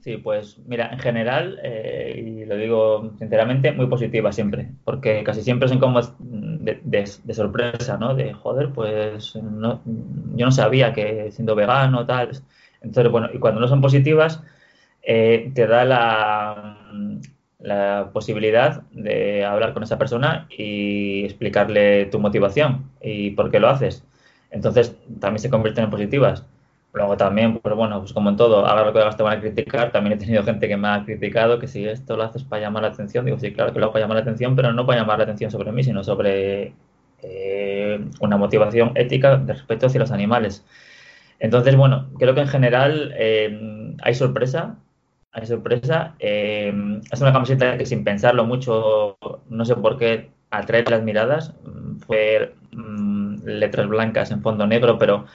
Sí, pues mira, en general, eh, y lo digo sinceramente, muy positiva siempre, porque casi siempre son como de, sorpresa, ¿no? De, joder, pues no, yo no sabía que siendo vegano, tal. Entonces, bueno, y cuando no son positivas, eh, te da la, la posibilidad de hablar con esa persona y explicarle tu motivación y por qué lo haces. Entonces, también se convierten en positivas. Luego también, pues bueno, pues como en todo, haga lo que hagas te van a criticar. También he tenido gente que me ha criticado que si esto lo haces para llamar la atención, digo, sí, claro que lo hago para llamar la atención, pero no para llamar la atención sobre mí, sino sobre eh, una motivación ética de respeto hacia los animales. Entonces, bueno, creo que en general eh, hay sorpresa, hay sorpresa. Eh, es una camiseta que sin pensarlo mucho, no sé por qué, atraer las miradas. Mm, fue mm, letras blancas en fondo negro, pero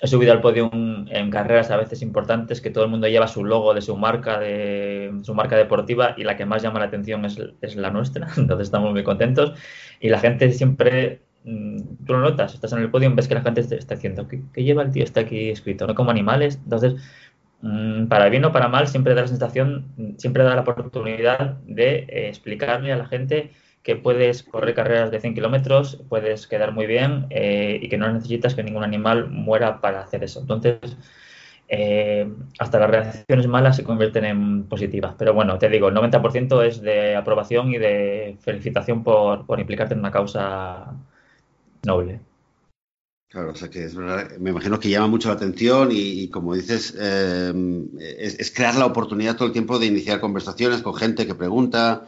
he subido al podio en carreras a veces importantes que todo el mundo lleva su logo de su marca, de su marca deportiva y la que más llama la atención es, la nuestra. Entonces estamos muy contentos y la gente siempre mm, tú lo notas, estás en el podio ves que la gente está diciendo, ¿qué, lleva el tío? Está aquí escrito, no como animales. Entonces, para bien o para mal, siempre da la sensación, siempre da la oportunidad de eh, explicarle a la gente que puedes correr carreras de 100 kilómetros, puedes quedar muy bien eh, y que no necesitas que ningún animal muera para hacer eso. Entonces, eh, hasta las reacciones malas se convierten en positivas. Pero bueno, te digo, el 90% es de aprobación y de felicitación por, implicarte en una causa noble. Claro, o sea que es verdad, me imagino que llama mucho la atención y, como dices, eh, es, crear la oportunidad todo el tiempo de iniciar conversaciones con gente que pregunta,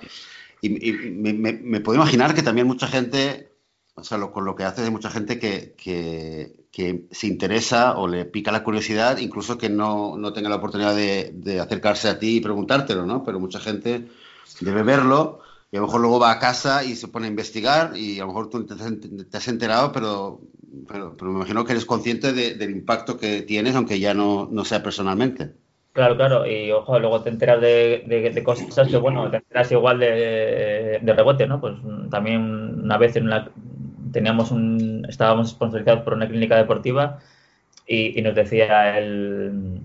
y, me, puedo imaginar que también mucha gente, o sea, con lo que hace de mucha gente que, que, se interesa o le pica la curiosidad, incluso que no, no tenga la oportunidad de, de, acercarse a ti y preguntártelo, ¿no? Pero mucha gente debe verlo y a lo mejor luego va a casa y se pone a investigar y a lo mejor tú te, has enterado, pero, pero, me imagino que eres consciente del impacto que tienes, aunque ya no, no sea personalmente. Claro, claro, y ojo, luego te enteras de, cosas que, bueno, te enteras igual de, rebote, ¿no? Pues también una vez en una, teníamos un, estábamos sponsorizados por una clínica deportiva y, nos decía el,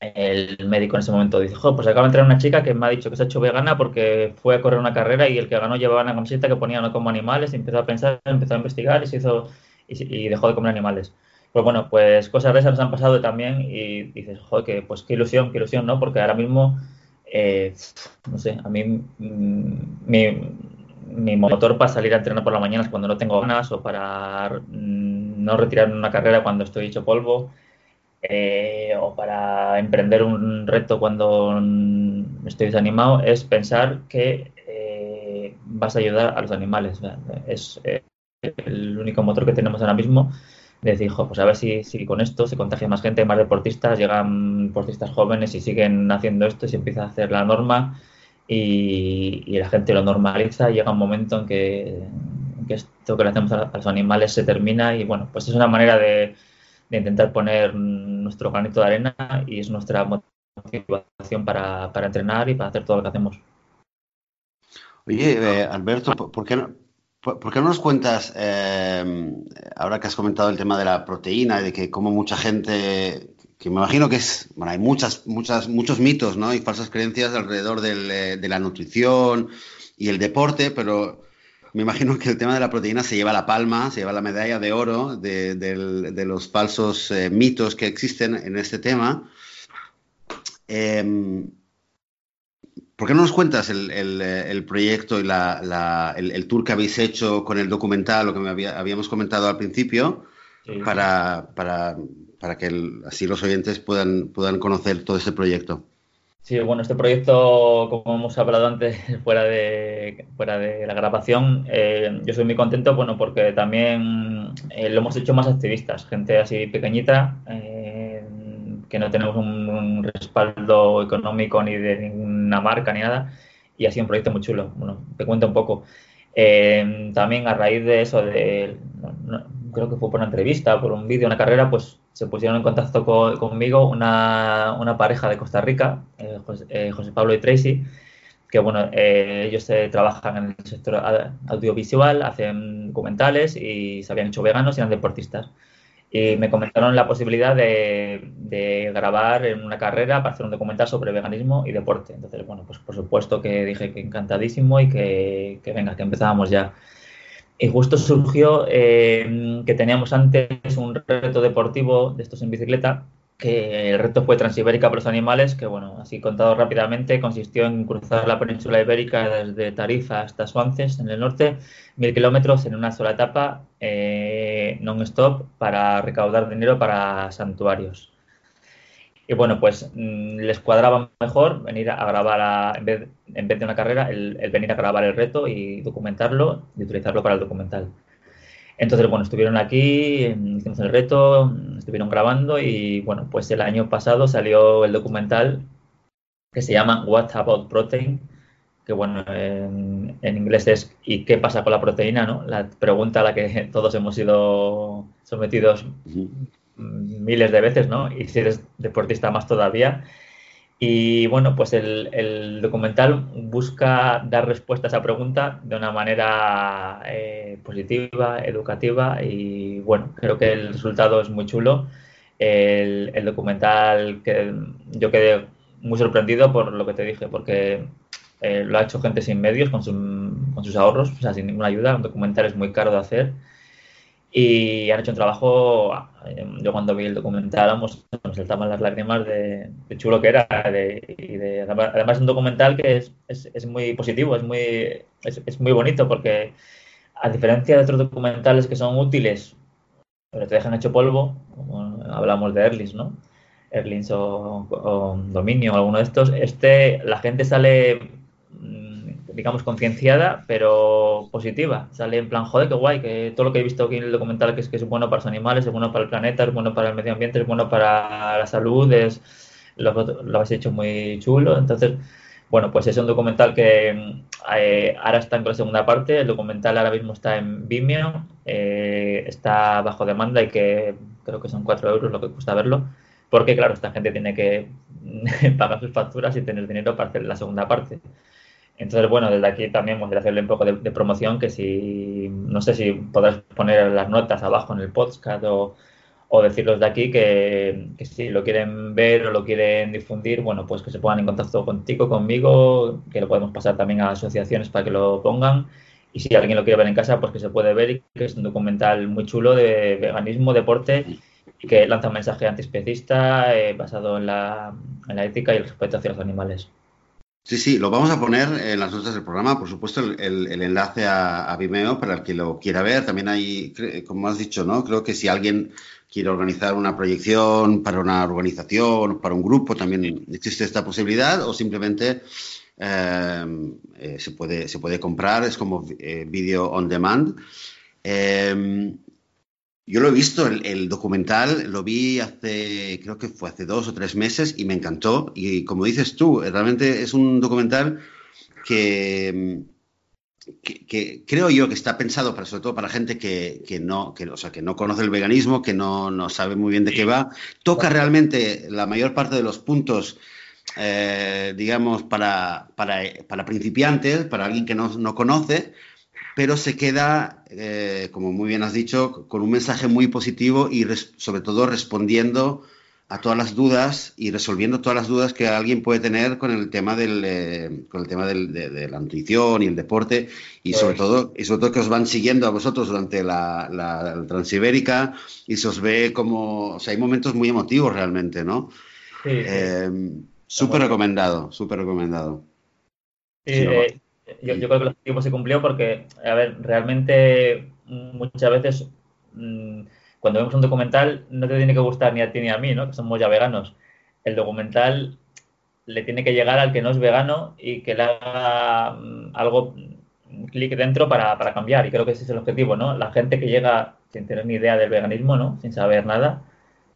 el médico en ese momento, dice, pues acaba de entrar una chica que me ha dicho que se ha hecho vegana porque fue a correr una carrera y el que ganó llevaba una camiseta que ponía no como animales y empezó a pensar, empezó a investigar y se hizo y dejó de comer animales. Pues bueno, pues cosas de esas nos han pasado también y dices, joder, que, pues qué ilusión, qué ilusión, ¿no? Porque ahora mismo, eh, no sé, a mí mm, mi, motor para salir a entrenar por la mañana es cuando no tengo ganas o para mm, no retirarme una carrera cuando estoy hecho polvo eh, o para emprender un reto cuando mm, estoy desanimado, es pensar que eh, vas a ayudar a los animales. Es el único motor que tenemos ahora mismo decir, pues a ver si, si, con esto se contagia más gente, más deportistas, llegan deportistas jóvenes y siguen haciendo esto y se empieza a hacer la norma y, la gente lo normaliza llega un momento en que, esto que le hacemos a, los animales se termina y bueno, pues es una manera de, intentar poner nuestro granito de arena y es nuestra motivación para, para entrenar y para hacer todo lo que hacemos. Oye, eh, Alberto, ¿por qué, no, ¿Por, qué no nos cuentas, eh, ahora que has comentado el tema de la proteína y de que como mucha gente, que me imagino que es, bueno, hay muchas, muchas, muchos mitos, ¿no? Y falsas creencias alrededor eh, de la nutrición y el deporte, pero me imagino que el tema de la proteína se lleva la palma, se lleva la medalla de oro de, los falsos eh, mitos que existen en este tema. ¿Por qué no nos cuentas el, proyecto y el, tour que habéis hecho con el documental, lo que me habíamos comentado al principio, para, que así los oyentes puedan, puedan conocer todo este proyecto? Sí, bueno, este proyecto, como hemos hablado antes fuera de, fuera de la grabación, eh, yo soy muy contento, bueno, porque también eh, lo hemos hecho más activistas, gente así pequeñita, eh, que no tenemos un, respaldo económico ni de ninguna marca ni nada, y ha sido un proyecto muy chulo. Bueno, te cuento un poco. Eh, también a raíz de eso, de, creo que fue por una entrevista, por un vídeo, una carrera, pues se pusieron en contacto conmigo una, una, pareja de Costa Rica, eh, eh, José, Pablo y Tracy, que bueno, ellos trabajan en el sector audiovisual, hacen documentales y se habían hecho veganos y eran deportistas y me comentaron la posibilidad de, grabar en una carrera para hacer un documental sobre veganismo y deporte. Entonces, bueno, pues por supuesto que dije que encantadísimo y que, venga, que empezábamos ya. Y justo surgió eh, que teníamos antes un reto deportivo de estos en bicicleta que el reto fue Transibérica para los animales, que bueno, así contado rápidamente, consistió en cruzar la península ibérica desde Tarifa hasta Suances, en el norte, mil kilómetros en una sola etapa, eh, non-stop, para recaudar dinero para santuarios. Y bueno, pues mm, les cuadraba mejor venir a grabar, en, vez, en, vez, de una carrera, el venir a grabar el reto y documentarlo y utilizarlo para el documental. Entonces, bueno, estuvieron aquí, hicimos el reto, estuvieron grabando y, bueno, pues el año pasado salió el documental que se llama What About Protein, que bueno, en, inglés es ¿y qué pasa con la proteína? ¿no? La pregunta a la que todos hemos sido sometidos miles de veces, ¿no? Y si eres deportista más todavía. Y bueno, pues el, documental busca dar respuesta a esa pregunta de una manera eh, positiva, educativa y bueno, creo que el resultado es muy chulo. El, documental que yo quedé muy sorprendido por lo que te dije, porque eh, lo ha hecho gente sin medios, con, con, sus ahorros, o sea, sin ninguna ayuda. Un documental es muy caro de hacer. Y han hecho un trabajo. Eh, yo cuando vi el documental, vamos, me saltaban las lágrimas de, chulo que era. y de, además, es un documental que es, es, es muy positivo, es muy, es, muy bonito, porque a diferencia de otros documentales que son útiles, pero te dejan hecho polvo, como hablamos de Erlis, ¿no? Erlins o, o Dominio alguno de estos, este, la gente sale digamos, concienciada, pero positiva. Sale en plan, joder, qué guay, que todo lo que he visto aquí en el documental, que es que es bueno para los animales, es bueno para el planeta, es bueno para el medio ambiente, es bueno para la salud, es lo, lo habéis hecho muy chulo. Entonces, bueno, pues es un documental que eh, ahora está en la segunda parte. El documental ahora mismo está en Vimeo, eh, está bajo demanda y que creo que son 4 euros lo que cuesta verlo. Porque, claro, esta gente tiene que pagar sus facturas y tener dinero para hacer la segunda parte. Entonces, bueno, desde aquí también a hacerle un poco de, promoción, que si, no sé si podrás poner las notas abajo en el podcast o, o decirlos de aquí que, si lo quieren ver o lo quieren difundir, bueno, pues que se pongan en contacto contigo, conmigo, que lo podemos pasar también a asociaciones para que lo pongan. Y si alguien lo quiere ver en casa, pues que se puede ver y que es un documental muy chulo de veganismo, deporte y que lanza un mensaje antiespecista eh, basado en la, en la ética y el respeto hacia los animales. Sí, sí, lo vamos a poner en las notas del programa, por supuesto, el, enlace a, Vimeo para el que lo quiera ver. También hay, como has dicho, ¿no? Creo que si alguien quiere organizar una proyección para una organización, para un grupo, también existe esta posibilidad, o simplemente eh, eh, se, puede, se puede comprar, es como eh, video on demand. Yo lo he visto, el, documental, lo vi hace, creo que fue hace dos o tres meses y me encantó. Y como dices tú, realmente es un documental que, que, creo yo que está pensado para, sobre todo para gente que, que no, que, o sea, que no conoce el veganismo, que no, no, sabe muy bien de qué va. Toca realmente la mayor parte de los puntos, eh, digamos, para, para, para, principiantes, para alguien que no, no conoce pero se queda, eh, como muy bien has dicho, con un mensaje muy positivo y sobre todo respondiendo a todas las dudas y resolviendo todas las dudas que alguien puede tener con el tema del eh, con el tema de, la nutrición y el deporte y sobre todo y sobre todo que os van siguiendo a vosotros durante la, transibérica y se os ve como o sea hay momentos muy emotivos realmente no eh, súper recomendado súper recomendado yo, creo que el objetivo se cumplió porque, a ver, realmente muchas veces mm, cuando vemos un documental no te tiene que gustar ni a ti ni a mí, ¿no? Que somos ya veganos. El documental le tiene que llegar al que no es vegano y que le haga mm, algo, un clic dentro para, para, cambiar. Y creo que ese es el objetivo, ¿no? La gente que llega sin tener ni idea del veganismo, ¿no? Sin saber nada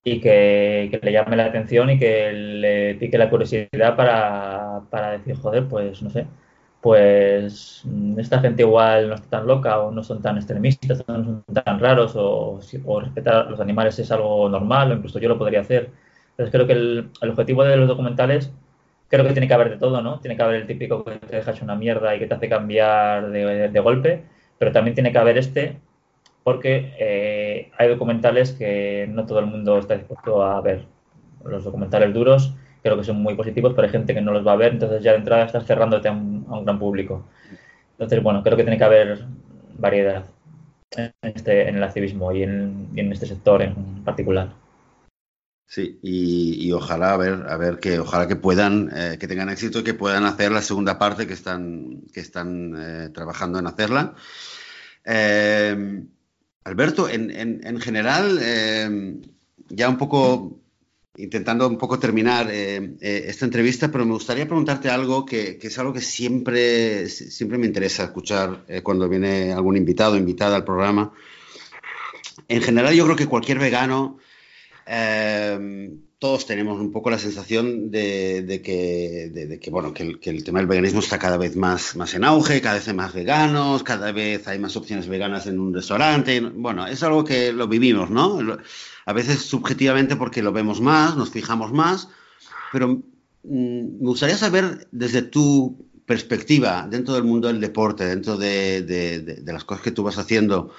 y que, que le llame la atención y que le pique la curiosidad para, para decir, joder, pues no sé, pues mm, esta gente igual no está tan loca o no son tan extremistas, no son tan raros o, respetar a los animales es algo normal o incluso yo lo podría hacer. Entonces creo que el, objetivo de los documentales creo que tiene que haber de todo, ¿no? Tiene que haber el típico que te dejas una mierda y que te hace cambiar de, golpe, pero también tiene que haber este porque eh, hay documentales que no todo el mundo está dispuesto a ver. Los documentales duros creo que son muy positivos, pero hay gente que no los va a ver, entonces ya de entrada estás cerrándote a un, gran público. Entonces, bueno, creo que tiene que haber variedad en, este, en el activismo y en, este sector en particular. Sí, y, ojalá a ver, a ver que ojalá que puedan, eh, que tengan éxito y que puedan hacer la segunda parte que están, que están eh, trabajando en hacerla. Eh, Alberto, en, en general, ya un poco intentando un poco terminar eh, eh, esta entrevista, pero me gustaría preguntarte algo que, es algo que siempre, siempre me interesa escuchar eh, cuando viene algún invitado o invitada al programa. En general, yo creo que cualquier vegano todos tenemos un poco la sensación de, que, bueno, que el, tema del veganismo está cada vez más, más en auge, cada vez hay más veganos, cada vez hay más opciones veganas en un restaurante. Bueno, es algo que lo vivimos, ¿no? A veces subjetivamente porque lo vemos más, nos fijamos más, pero mm, me gustaría saber desde tu perspectiva, dentro del mundo del deporte, dentro de, las cosas que tú vas haciendo,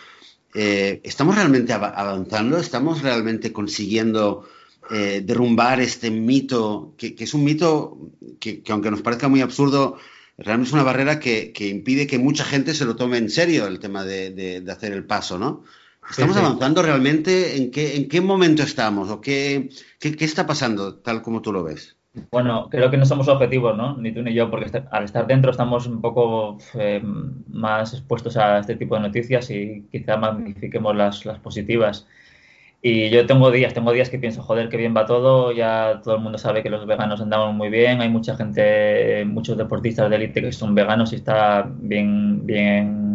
eh, ¿estamos realmente avanzando? ¿Estamos realmente consiguiendo eh, derrumbar este mito, que, es un mito que, aunque nos parezca muy absurdo, realmente es una barrera que, impide que mucha gente se lo tome en serio el tema de, hacer el paso, ¿no? ¿Estamos avanzando realmente? ¿En qué, ¿En qué momento estamos? ¿O qué, qué, está pasando tal como tú lo ves? Bueno, creo que no somos objetivos, ¿no? Ni tú ni yo, porque al estar dentro estamos un poco eh, más expuestos a este tipo de noticias y quizá magnifiquemos las, las positivas. Y yo tengo días, tengo días que pienso, joder, qué bien va todo, ya todo el mundo sabe que los veganos andamos muy bien, hay mucha gente, muchos deportistas de élite que son veganos y está bien, bien,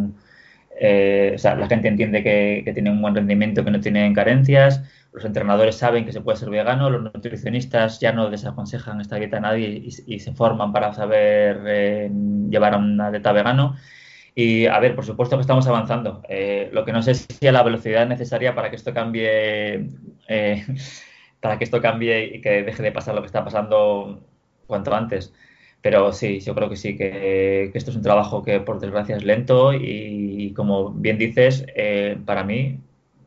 eh, o sea, la gente entiende que, tienen un buen rendimiento, que no tienen carencias, los entrenadores saben que se puede ser vegano, los nutricionistas ya no desaconsejan esta dieta a nadie y, se forman para saber eh, llevar a una dieta vegano. Y a ver, por supuesto que estamos avanzando. Eh, lo que no sé si a la velocidad necesaria para que esto cambie, para que esto cambie y que deje de pasar lo que está pasando cuanto antes. Pero sí, yo creo que sí, que, esto es un trabajo que por desgracia es lento y, como bien dices, eh, para mí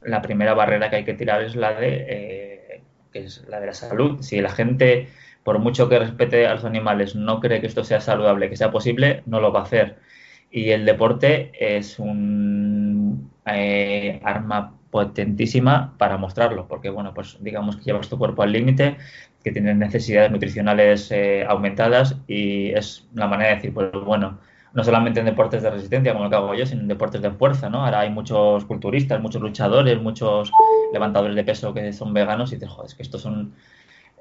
la primera barrera que hay que tirar es la de, que es la de la salud. Si la gente, por mucho que respete a los animales, no cree que esto sea saludable, que sea posible, no lo va a hacer y el deporte es un eh, arma potentísima para mostrarlo, porque bueno, pues digamos que llevas tu cuerpo al límite, que tienes necesidades nutricionales eh, aumentadas y es la manera de decir, pues bueno, no solamente en deportes de resistencia, como lo que hago yo, sino en deportes de fuerza, ¿no? Ahora hay muchos culturistas, muchos luchadores, muchos levantadores de peso que son veganos y dices, joder, es que estos son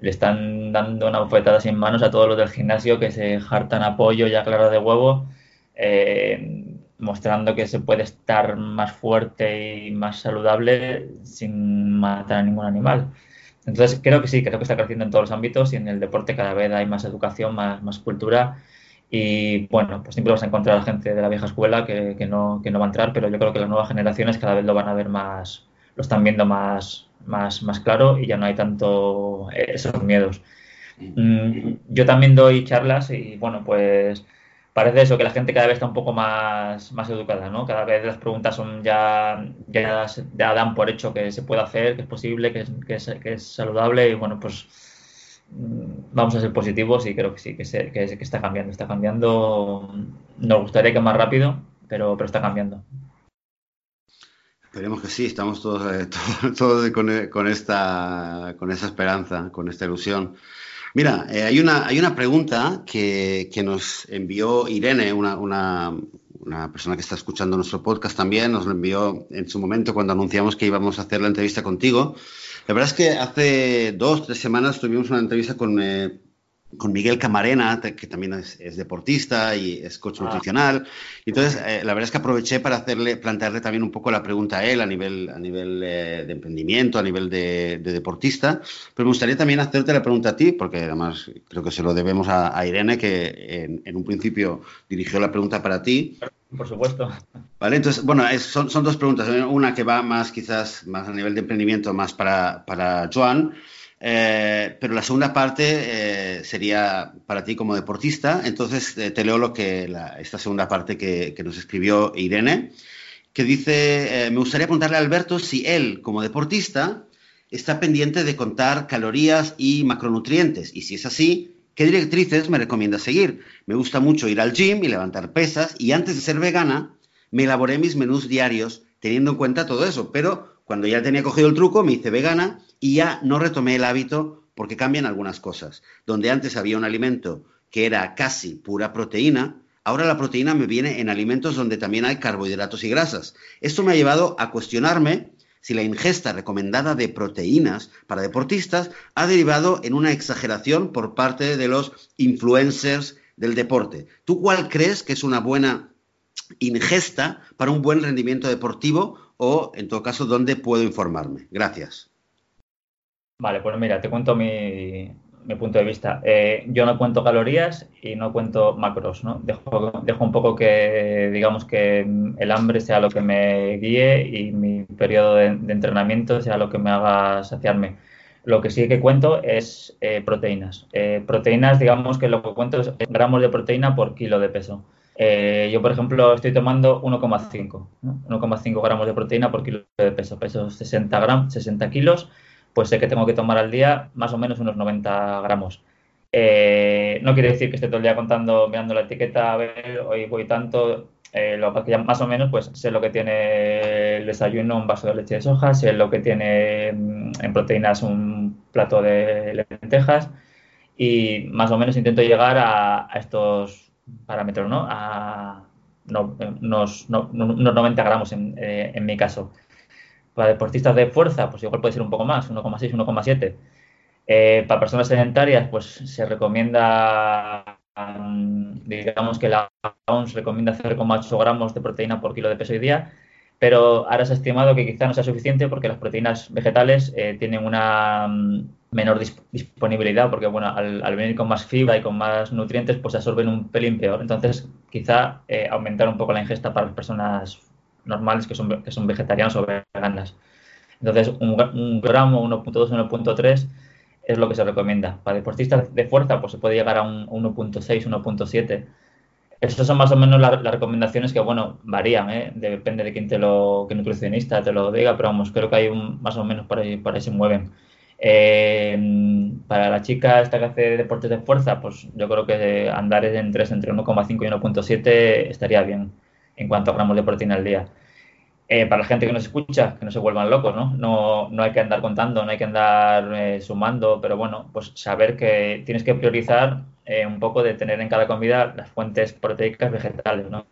le están dando una bofetada sin manos a todos los del gimnasio que se jartan apoyo ya claro de huevo eh, mostrando que se puede estar más fuerte y más saludable sin matar a ningún animal. Entonces, creo que sí, creo que está creciendo en todos los ámbitos y en el deporte cada vez hay más educación, más, más cultura. Y bueno, pues siempre vas a encontrar a gente de la vieja escuela que, que, no, que no va a entrar, pero yo creo que las nuevas generaciones cada vez lo van a ver más, lo están viendo más, más, más claro y ya no hay tanto eh, esos miedos. Mm, yo también doy charlas y bueno, pues parece eso, que la gente cada vez está un poco más, más educada, ¿no? Cada vez las preguntas son ya, ya, dan por hecho que se puede hacer, que es posible, que es, que es, saludable y bueno, pues mm, vamos a ser positivos y creo que sí, que, se, que, está cambiando, está cambiando. Nos gustaría que más rápido, pero, pero está cambiando. Esperemos que sí, estamos todos, eh, todos, con, con, esta, con esa esperanza, con esta ilusión. Mira, eh, hay, una, hay una pregunta que, nos envió Irene, una, una, persona que está escuchando nuestro podcast también, nos lo envió en su momento cuando anunciamos que íbamos a hacer la entrevista contigo. La verdad es que hace dos, tres semanas tuvimos una entrevista con, eh, con Miguel Camarena, que también es, deportista y es coach ah. nutricional. Entonces, eh, la verdad es que aproveché para hacerle, plantearle también un poco la pregunta a él a nivel, a nivel eh, de emprendimiento, a nivel de, deportista. Pero me gustaría también hacerte la pregunta a ti, porque además creo que se lo debemos a, Irene, que en, un principio dirigió la pregunta para ti. Por supuesto. Vale, entonces, bueno, son, son, dos preguntas. Una que va más quizás más a nivel de emprendimiento, más para, para Joan. Eh, pero la segunda parte eh, sería para ti como deportista. Entonces eh, te leo lo que esta segunda parte que, nos escribió Irene, que dice, me gustaría preguntarle a Alberto si él como deportista está pendiente de contar calorías y macronutrientes. Y si es así, ¿qué directrices me recomienda seguir? Me gusta mucho ir al gym y levantar pesas y antes de ser vegana me elaboré mis menús diarios teniendo en cuenta todo eso, pero cuando ya tenía cogido el truco, me hice vegana y ya no retomé el hábito porque cambian algunas cosas. Donde antes había un alimento que era casi pura proteína, ahora la proteína me viene en alimentos donde también hay carbohidratos y grasas. Esto me ha llevado a cuestionarme si la ingesta recomendada de proteínas para deportistas ha derivado en una exageración por parte de los influencers del deporte. ¿Tú cuál crees que es una buena ingesta para un buen rendimiento deportivo o, en todo caso, dónde puedo informarme? Gracias. Vale, pues mira, te cuento mi, mi punto de vista. Eh, yo no cuento calorías y no cuento macros, ¿no? Dejo, dejo, un poco que, digamos, que el hambre sea lo que me guíe y mi periodo de, entrenamiento sea lo que me haga saciarme. Lo que sí que cuento es eh, proteínas. Eh, proteínas, digamos que lo que cuento es gramos de proteína por kilo de peso. yo, por ejemplo, estoy tomando 1,5, 1,5 gramos de proteína por kilo de peso. Peso 60, gramos, 60 kilos pues sé que tengo que tomar al día más o menos unos 90 gramos. Eh, no quiere decir que esté todo el día contando, mirando la etiqueta, a ver, hoy voy tanto, eh, lo que ya más o menos, pues sé lo que tiene el desayuno, un vaso de leche de soja, sé lo que tiene mm, en proteínas un plato de lentejas y más o menos intento llegar a, estos parámetros, ¿no? A unos, 90 gramos eh, en mi caso. Para deportistas de fuerza, pues igual puede ser un poco más, 1,6, 1,7. Eh, para personas sedentarias, pues se recomienda, digamos que la OMS recomienda 0,8 gramos de proteína por kilo de peso y día, pero ahora se ha estimado que quizá no sea suficiente porque las proteínas vegetales eh, tienen una mm, menor disponibilidad, porque bueno, al, venir con más fibra y con más nutrientes, pues absorben un pelín peor. Entonces, quizá eh, aumentar un poco la ingesta para las personas normales que son, que son vegetarianos o veganas. Entonces, un, gramo, 1.2, 1.3 es lo que se recomienda. Para deportistas de fuerza, pues se puede llegar a un 1.6, 1.7. Estas son más o menos las recomendaciones que, bueno, varían, ¿eh? depende de quién te lo, qué nutricionista te lo diga, pero vamos, creo que hay más o menos por ahí, por ahí se mueven. Eh, para la chica esta que hace deportes de fuerza, pues yo creo que andar en entre 1,5 y 1.7 estaría bien en cuanto a gramos de proteína al día. Eh, para la gente que nos escucha, que no se vuelvan locos, ¿no? No, no hay que andar contando, no hay que andar eh, sumando, pero bueno, pues saber que tienes que priorizar eh, un poco de tener en cada comida las fuentes proteicas vegetales, ¿no?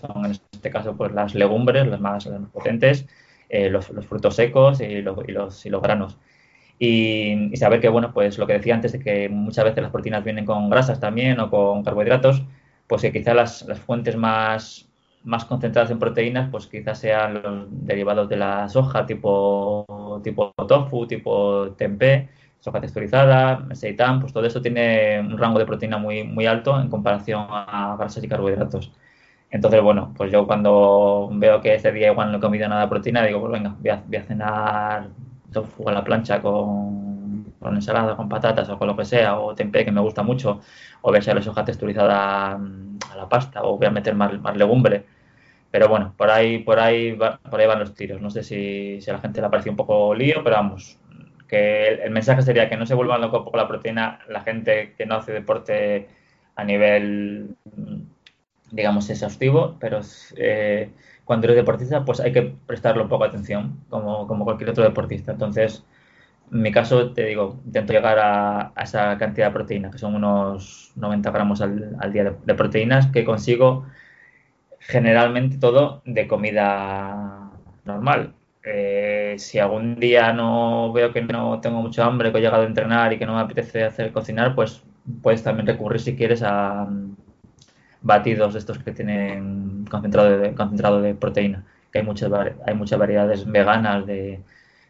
Son en este caso pues las legumbres, las más, potentes, los, frutos secos y los, y los, y granos. Y, y, saber que, bueno, pues lo que decía antes de que muchas veces las proteínas vienen con grasas también o con carbohidratos, pues que quizás las, las, fuentes más, más concentradas en proteínas, pues quizás sean los derivados de la soja, tipo, tipo tofu, tipo tempeh, soja texturizada, seitan, pues todo eso tiene un rango de proteína muy, muy alto en comparación a grasas y carbohidratos. Entonces, bueno, pues yo cuando veo que ese día igual no he comido nada de proteína, digo, pues venga, voy a, voy a cenar tofu a la plancha con, con ensalada, con patatas o con lo que sea, o tempeh que me gusta mucho, o voy a la soja texturizada mm, a la pasta, o voy a meter más, más legumbre. Pero bueno, por ahí, por ahí, por ahí van los tiros. No sé si, si a la gente le parecido un poco lío, pero vamos, que el, mensaje sería que no se vuelvan locos con la proteína la gente que no hace deporte a nivel, mm, digamos, exhaustivo, pero eh, cuando eres deportista, pues hay que prestarle un poco de atención, como, como cualquier otro deportista. Entonces, en mi caso, te digo, intento llegar a, esa cantidad de proteína, que son unos 90 gramos al, día de, proteínas, que consigo generalmente todo de comida normal. Eh, si algún día no veo que no tengo mucho hambre, que he llegado a entrenar y que no me apetece hacer cocinar, pues puedes también recurrir si quieres a mm, batidos estos que tienen concentrado de, concentrado de proteína, que hay muchas, hay muchas variedades veganas de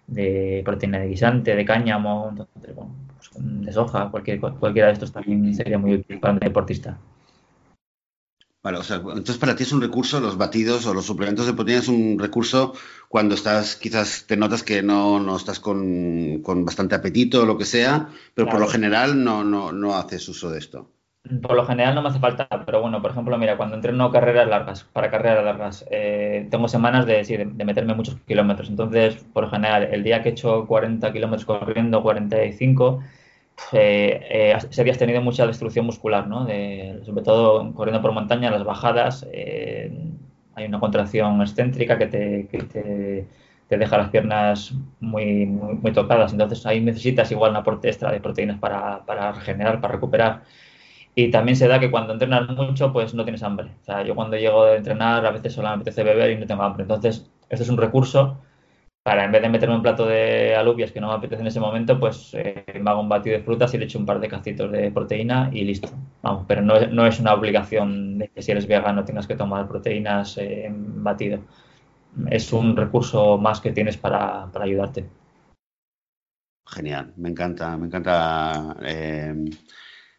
de proteína de guisante, de cáñamo, entonces, bueno, pues de soja, cualquier, cualquiera de estos también sería muy útil para un deportista. Vale, o sea, entonces para ti es un recurso, los batidos o los suplementos de proteína es un recurso cuando estás, quizás te notas que no, no estás con, con, bastante apetito o lo que sea, pero por lo general no, no, no haces uso de esto. Por lo general no me hace falta, pero bueno, por ejemplo, mira, cuando entreno carreras largas, para carreras largas, eh, tengo semanas de, sí, de, meterme muchos kilómetros. Entonces, por lo general, el día que he hecho 40 kilómetros corriendo, 45, eh, eh, día has tenido mucha destrucción muscular, ¿no? De, sobre todo corriendo por montaña, las bajadas, eh, hay una contracción excéntrica que te, te, deja las piernas muy, muy, tocadas. Entonces, ahí necesitas igual un aporte extra de proteínas para regenerar, para recuperar. Y también se da que cuando entrenas mucho, pues no tienes hambre. O sea, yo cuando llego de entrenar, a veces solo me apetece beber y no tengo hambre. Entonces, este es un recurso para, en vez de meterme un plato de alubias que no me apetece en ese momento, pues eh, me hago un batido de frutas y le echo un par de cacitos de proteína y listo. Vamos, pero no, no es una obligación de que si eres vegano tengas que tomar proteínas eh, en batido. Es un recurso más que tienes para, para ayudarte. Genial, me encanta, me encanta. Eh,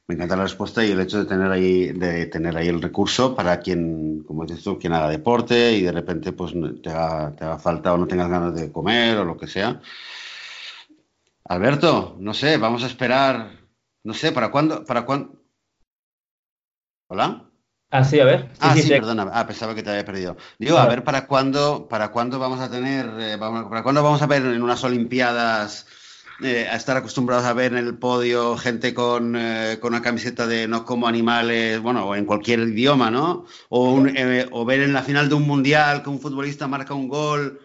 me encanta la respuesta y el hecho de tener ahí, de tener ahí el recurso para quien, como dices tú, quien haga deporte y de repente pues te haga, te haga falta o no tengas ganas de comer o lo que sea. Alberto, no sé, vamos a esperar, no sé, ¿para cuándo? ¿Para cuándo? ¿Hola? Ah, sí, a ver. ah, sí, perdona. Ah, pensaba que te había perdido. Digo, a ver para cuándo, para cuándo vamos a tener, eh, para cuándo vamos a ver en unas Olimpiadas eh, a estar acostumbrados a ver en el podio gente con, eh, con, una camiseta de no como animales, bueno, o en cualquier idioma, ¿no? O, o ver en la final de un mundial que un futbolista marca un gol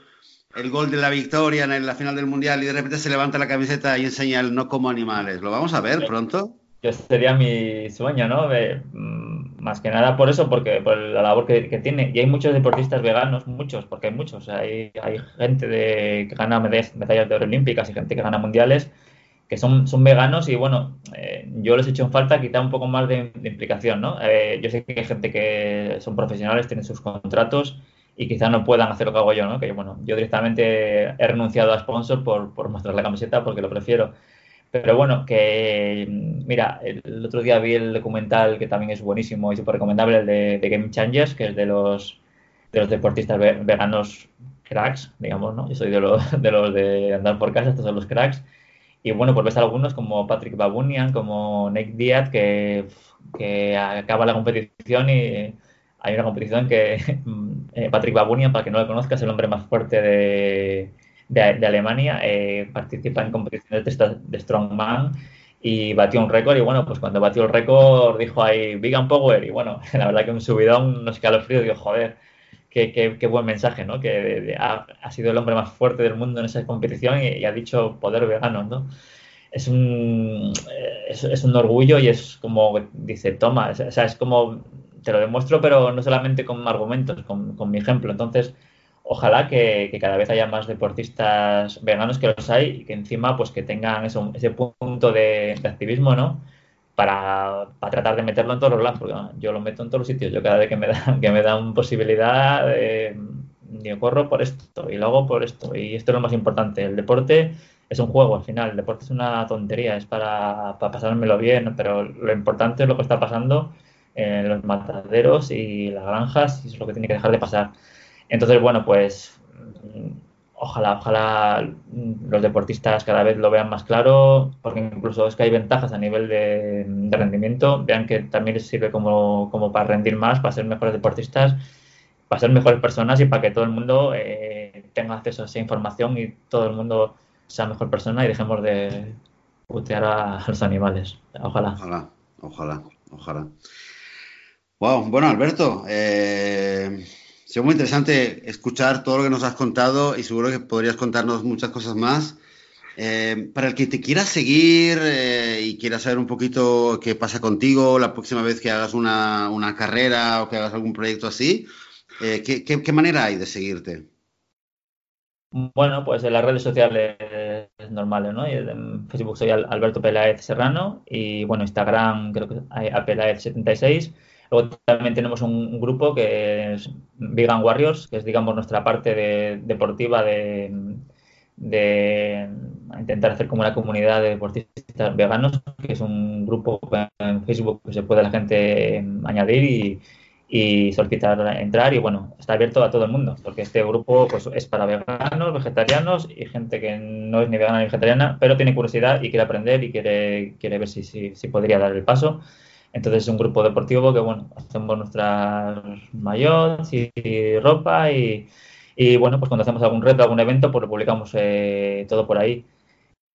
el gol de la victoria en la final del mundial y de repente se levanta la camiseta y enseña el no como animales. ¿Lo vamos a ver pronto? Que sería mi sueño, ¿no? Mm, más que nada por eso, porque por la labor que, tiene. Y hay muchos deportistas veganos, muchos, porque hay muchos. Hay, hay gente de, que gana medallas de oro olímpicas y gente que gana mundiales que son, son veganos y bueno, eh, yo les he hecho en falta quitar un poco más de, implicación, ¿no? Eh, yo sé que hay gente que son profesionales, tienen sus contratos y quizás no puedan hacer lo que hago yo, ¿no? Que bueno, yo directamente he renunciado a sponsor por, por mostrar la camiseta porque lo prefiero. Pero bueno, que mira, el otro día vi el documental que también es buenísimo y súper recomendable, el de, Game Changers, que es de los, de los deportistas veganos cracks, digamos, ¿no? Yo soy de los, de los de andar por casa, estos son los cracks. Y bueno, pues ves algunos como Patrick Babunian, como Nick Diaz, que, que acaba la competición y hay una competición que eh, Patrick Babunian, para que no lo conozca, es el hombre más fuerte de, de, Alemania, eh, participa en competiciones de, de, Strongman y batió un récord y bueno, pues cuando batió el récord dijo ahí Vegan Power y bueno, la verdad que un subidón, unos escalofríos, digo, joder, qué, qué, buen mensaje, ¿no? Que ha, sido el hombre más fuerte del mundo en esa competición y, y ha dicho poder vegano, ¿no? Es un, eh, es, es, un orgullo y es como dice, toma, o sea, es como te lo demuestro, pero no solamente con argumentos, con, mi ejemplo. Entonces, ojalá que, cada vez haya más deportistas veganos que los hay y que encima pues que tengan ese punto de, activismo, ¿no? Para, tratar de meterlo en todos los lados, porque yo lo meto en todos los sitios. Yo cada vez que me dan, que me dan posibilidad, eh, yo corro por esto y lo hago por esto. Y esto es lo más importante. El deporte es un juego al final. El deporte es una tontería, es para, para pasármelo bien, pero lo importante es lo que está pasando en los mataderos y las granjas y es lo que tiene que dejar de pasar. Entonces, bueno, pues ojalá, ojalá los deportistas cada vez lo vean más claro, porque incluso es que hay ventajas a nivel de, rendimiento, vean que también sirve como, como, para rendir más, para ser mejores deportistas, para ser mejores personas y para que todo el mundo eh, tenga acceso a esa información y todo el mundo sea mejor persona y dejemos de putear a los animales. Ojalá. Ojalá, ojalá, ojalá. Wow, bueno, Alberto, eh, sido muy interesante escuchar todo lo que nos has contado y seguro que podrías contarnos muchas cosas más. Eh, para el que te quiera seguir eh, y quiera saber un poquito qué pasa contigo la próxima vez que hagas una, carrera o que hagas algún proyecto así, eh, ¿qué, manera hay de seguirte? Bueno, pues en las redes sociales normales, ¿no? En Facebook soy Alberto Peláez Serrano y bueno, Instagram creo que hay a Peláez76 Luego también tenemos un, grupo que es Vegan Warriors, que es, digamos, nuestra parte deportiva de, intentar hacer como una comunidad de deportistas veganos, que es un grupo en Facebook que se puede la gente añadir y, solicitar entrar y bueno, está abierto a todo el mundo, porque este grupo pues, es para veganos, vegetarianos y gente que no es ni vegana ni vegetariana, pero tiene curiosidad y quiere aprender y quiere, quiere ver si, si podría dar el paso. Entonces es un grupo deportivo que, bueno, hacemos nuestras mayots y, ropa y, bueno, pues cuando hacemos algún reto, algún evento, pues lo publicamos eh, todo por ahí.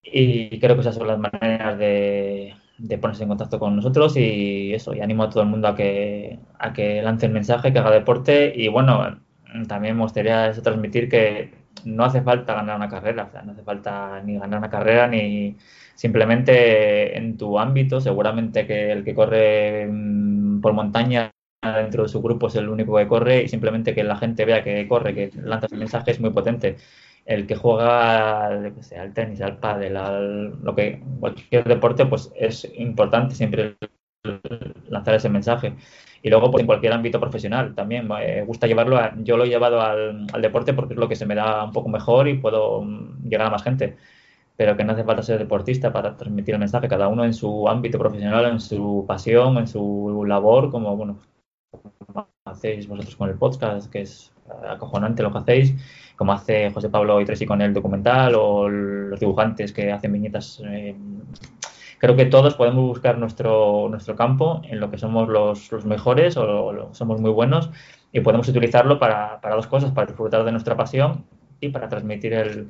Y creo que esas son las maneras de, ponerse en contacto con nosotros y eso, y animo a todo el mundo a que, a que lance el mensaje, que haga deporte y bueno, también me gustaría transmitir que no hace falta ganar una carrera, o sea, no hace falta ni ganar una carrera ni simplemente en tu ámbito, seguramente que el que corre mm, por montaña dentro de su grupo es el único que corre y simplemente que la gente vea que corre, que lanza ese mensaje es muy potente. El que juega al tenis, al pádel, al, lo que cualquier deporte, pues es importante siempre lanzar ese mensaje. Y luego, pues, en cualquier ámbito profesional también, me gusta llevarlo, a, yo lo he llevado al, al, deporte porque es lo que se me da un poco mejor y puedo mm, llegar a más gente pero que no hace falta ser deportista para transmitir el mensaje, cada uno en su ámbito profesional, en su pasión, en su labor, como bueno, hacéis vosotros con el podcast, que es acojonante lo que hacéis, como hace José Pablo y Tracy con el documental, o los dibujantes que hacen viñetas. Eh, creo que todos podemos buscar nuestro, nuestro campo en lo que somos los, los mejores o somos muy buenos y podemos utilizarlo para, para dos cosas, para disfrutar de nuestra pasión y para transmitir el,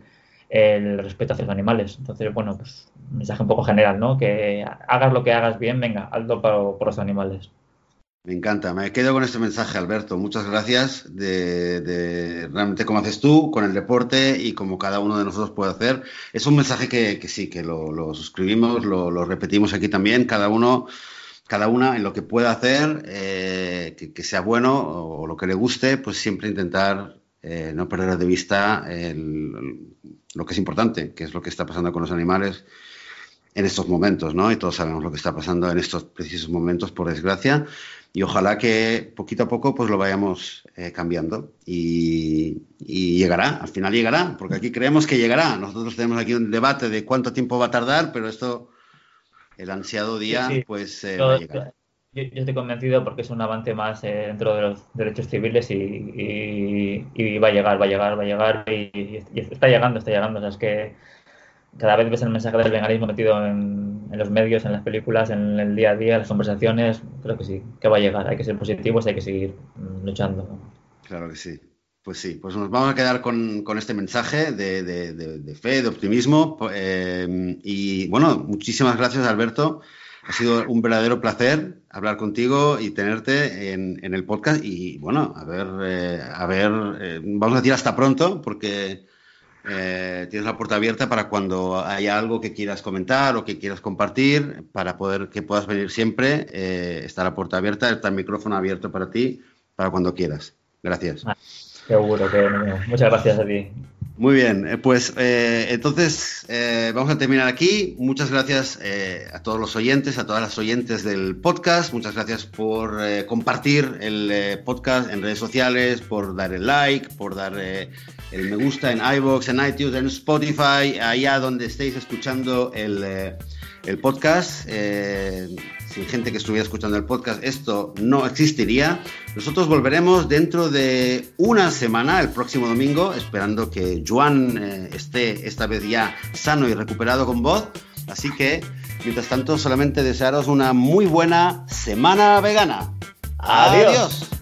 el respeto hacia los animales. Entonces, bueno, pues un mensaje un poco general, ¿no? Que hagas lo que hagas bien, venga, alto por, los animales. Me encanta, me quedo con este mensaje, Alberto. Muchas gracias de, realmente cómo haces tú con el deporte y como cada uno de nosotros puede hacer. Es un mensaje que, sí, que lo, suscribimos, lo, repetimos aquí también, cada uno, cada una en lo que pueda hacer, eh, que, sea bueno o, lo que le guste, pues siempre intentar eh, no perder de vista lo que es importante, que es lo que está pasando con los animales en estos momentos, ¿no? Y todos sabemos lo que está pasando en estos precisos momentos, por desgracia, y ojalá que poquito a poco pues lo vayamos eh, cambiando y, llegará, al final llegará, porque aquí creemos que llegará. Nosotros tenemos aquí un debate de cuánto tiempo va a tardar, pero esto, el ansiado día, pues eh, va a llegar yo, estoy convencido porque es un avance más eh, dentro de los derechos civiles y, va a llegar, va a llegar, va a llegar y, está llegando, está llegando. O sea, es que cada vez ves el mensaje del veganismo metido en, los medios, en las películas, en el día a día, en las conversaciones. Creo que sí, que va a llegar. Hay que ser positivos, hay que seguir mm, luchando. Claro que sí. Pues sí, pues nos vamos a quedar con, este mensaje de, fe, de optimismo. Eh, y bueno, muchísimas gracias, Alberto. Ha sido un verdadero placer hablar contigo y tenerte en, el podcast. Y bueno, a ver, eh, a ver, eh, vamos a decir hasta pronto, porque eh, tienes la puerta abierta para cuando haya algo que quieras comentar o que quieras compartir, para poder que puedas venir siempre. está la puerta abierta, está el micrófono abierto para ti, para cuando quieras. Gracias. Ah, seguro que muchas gracias a ti. Muy bien, eh, pues eh, entonces eh, vamos a terminar aquí. Muchas gracias a todos los oyentes, a todas las oyentes del podcast. Muchas gracias por compartir el podcast en redes sociales, por dar el like, por dar el me gusta en iVoox, en iTunes, en Spotify, allá donde estéis escuchando el, el podcast sin gente que estuviera escuchando el podcast, esto no existiría. Nosotros volveremos dentro de una semana, el próximo domingo, esperando que Joan eh, esté esta vez ya sano y recuperado con voz. Así que, mientras tanto, solamente desearos una muy buena semana vegana. Adiós.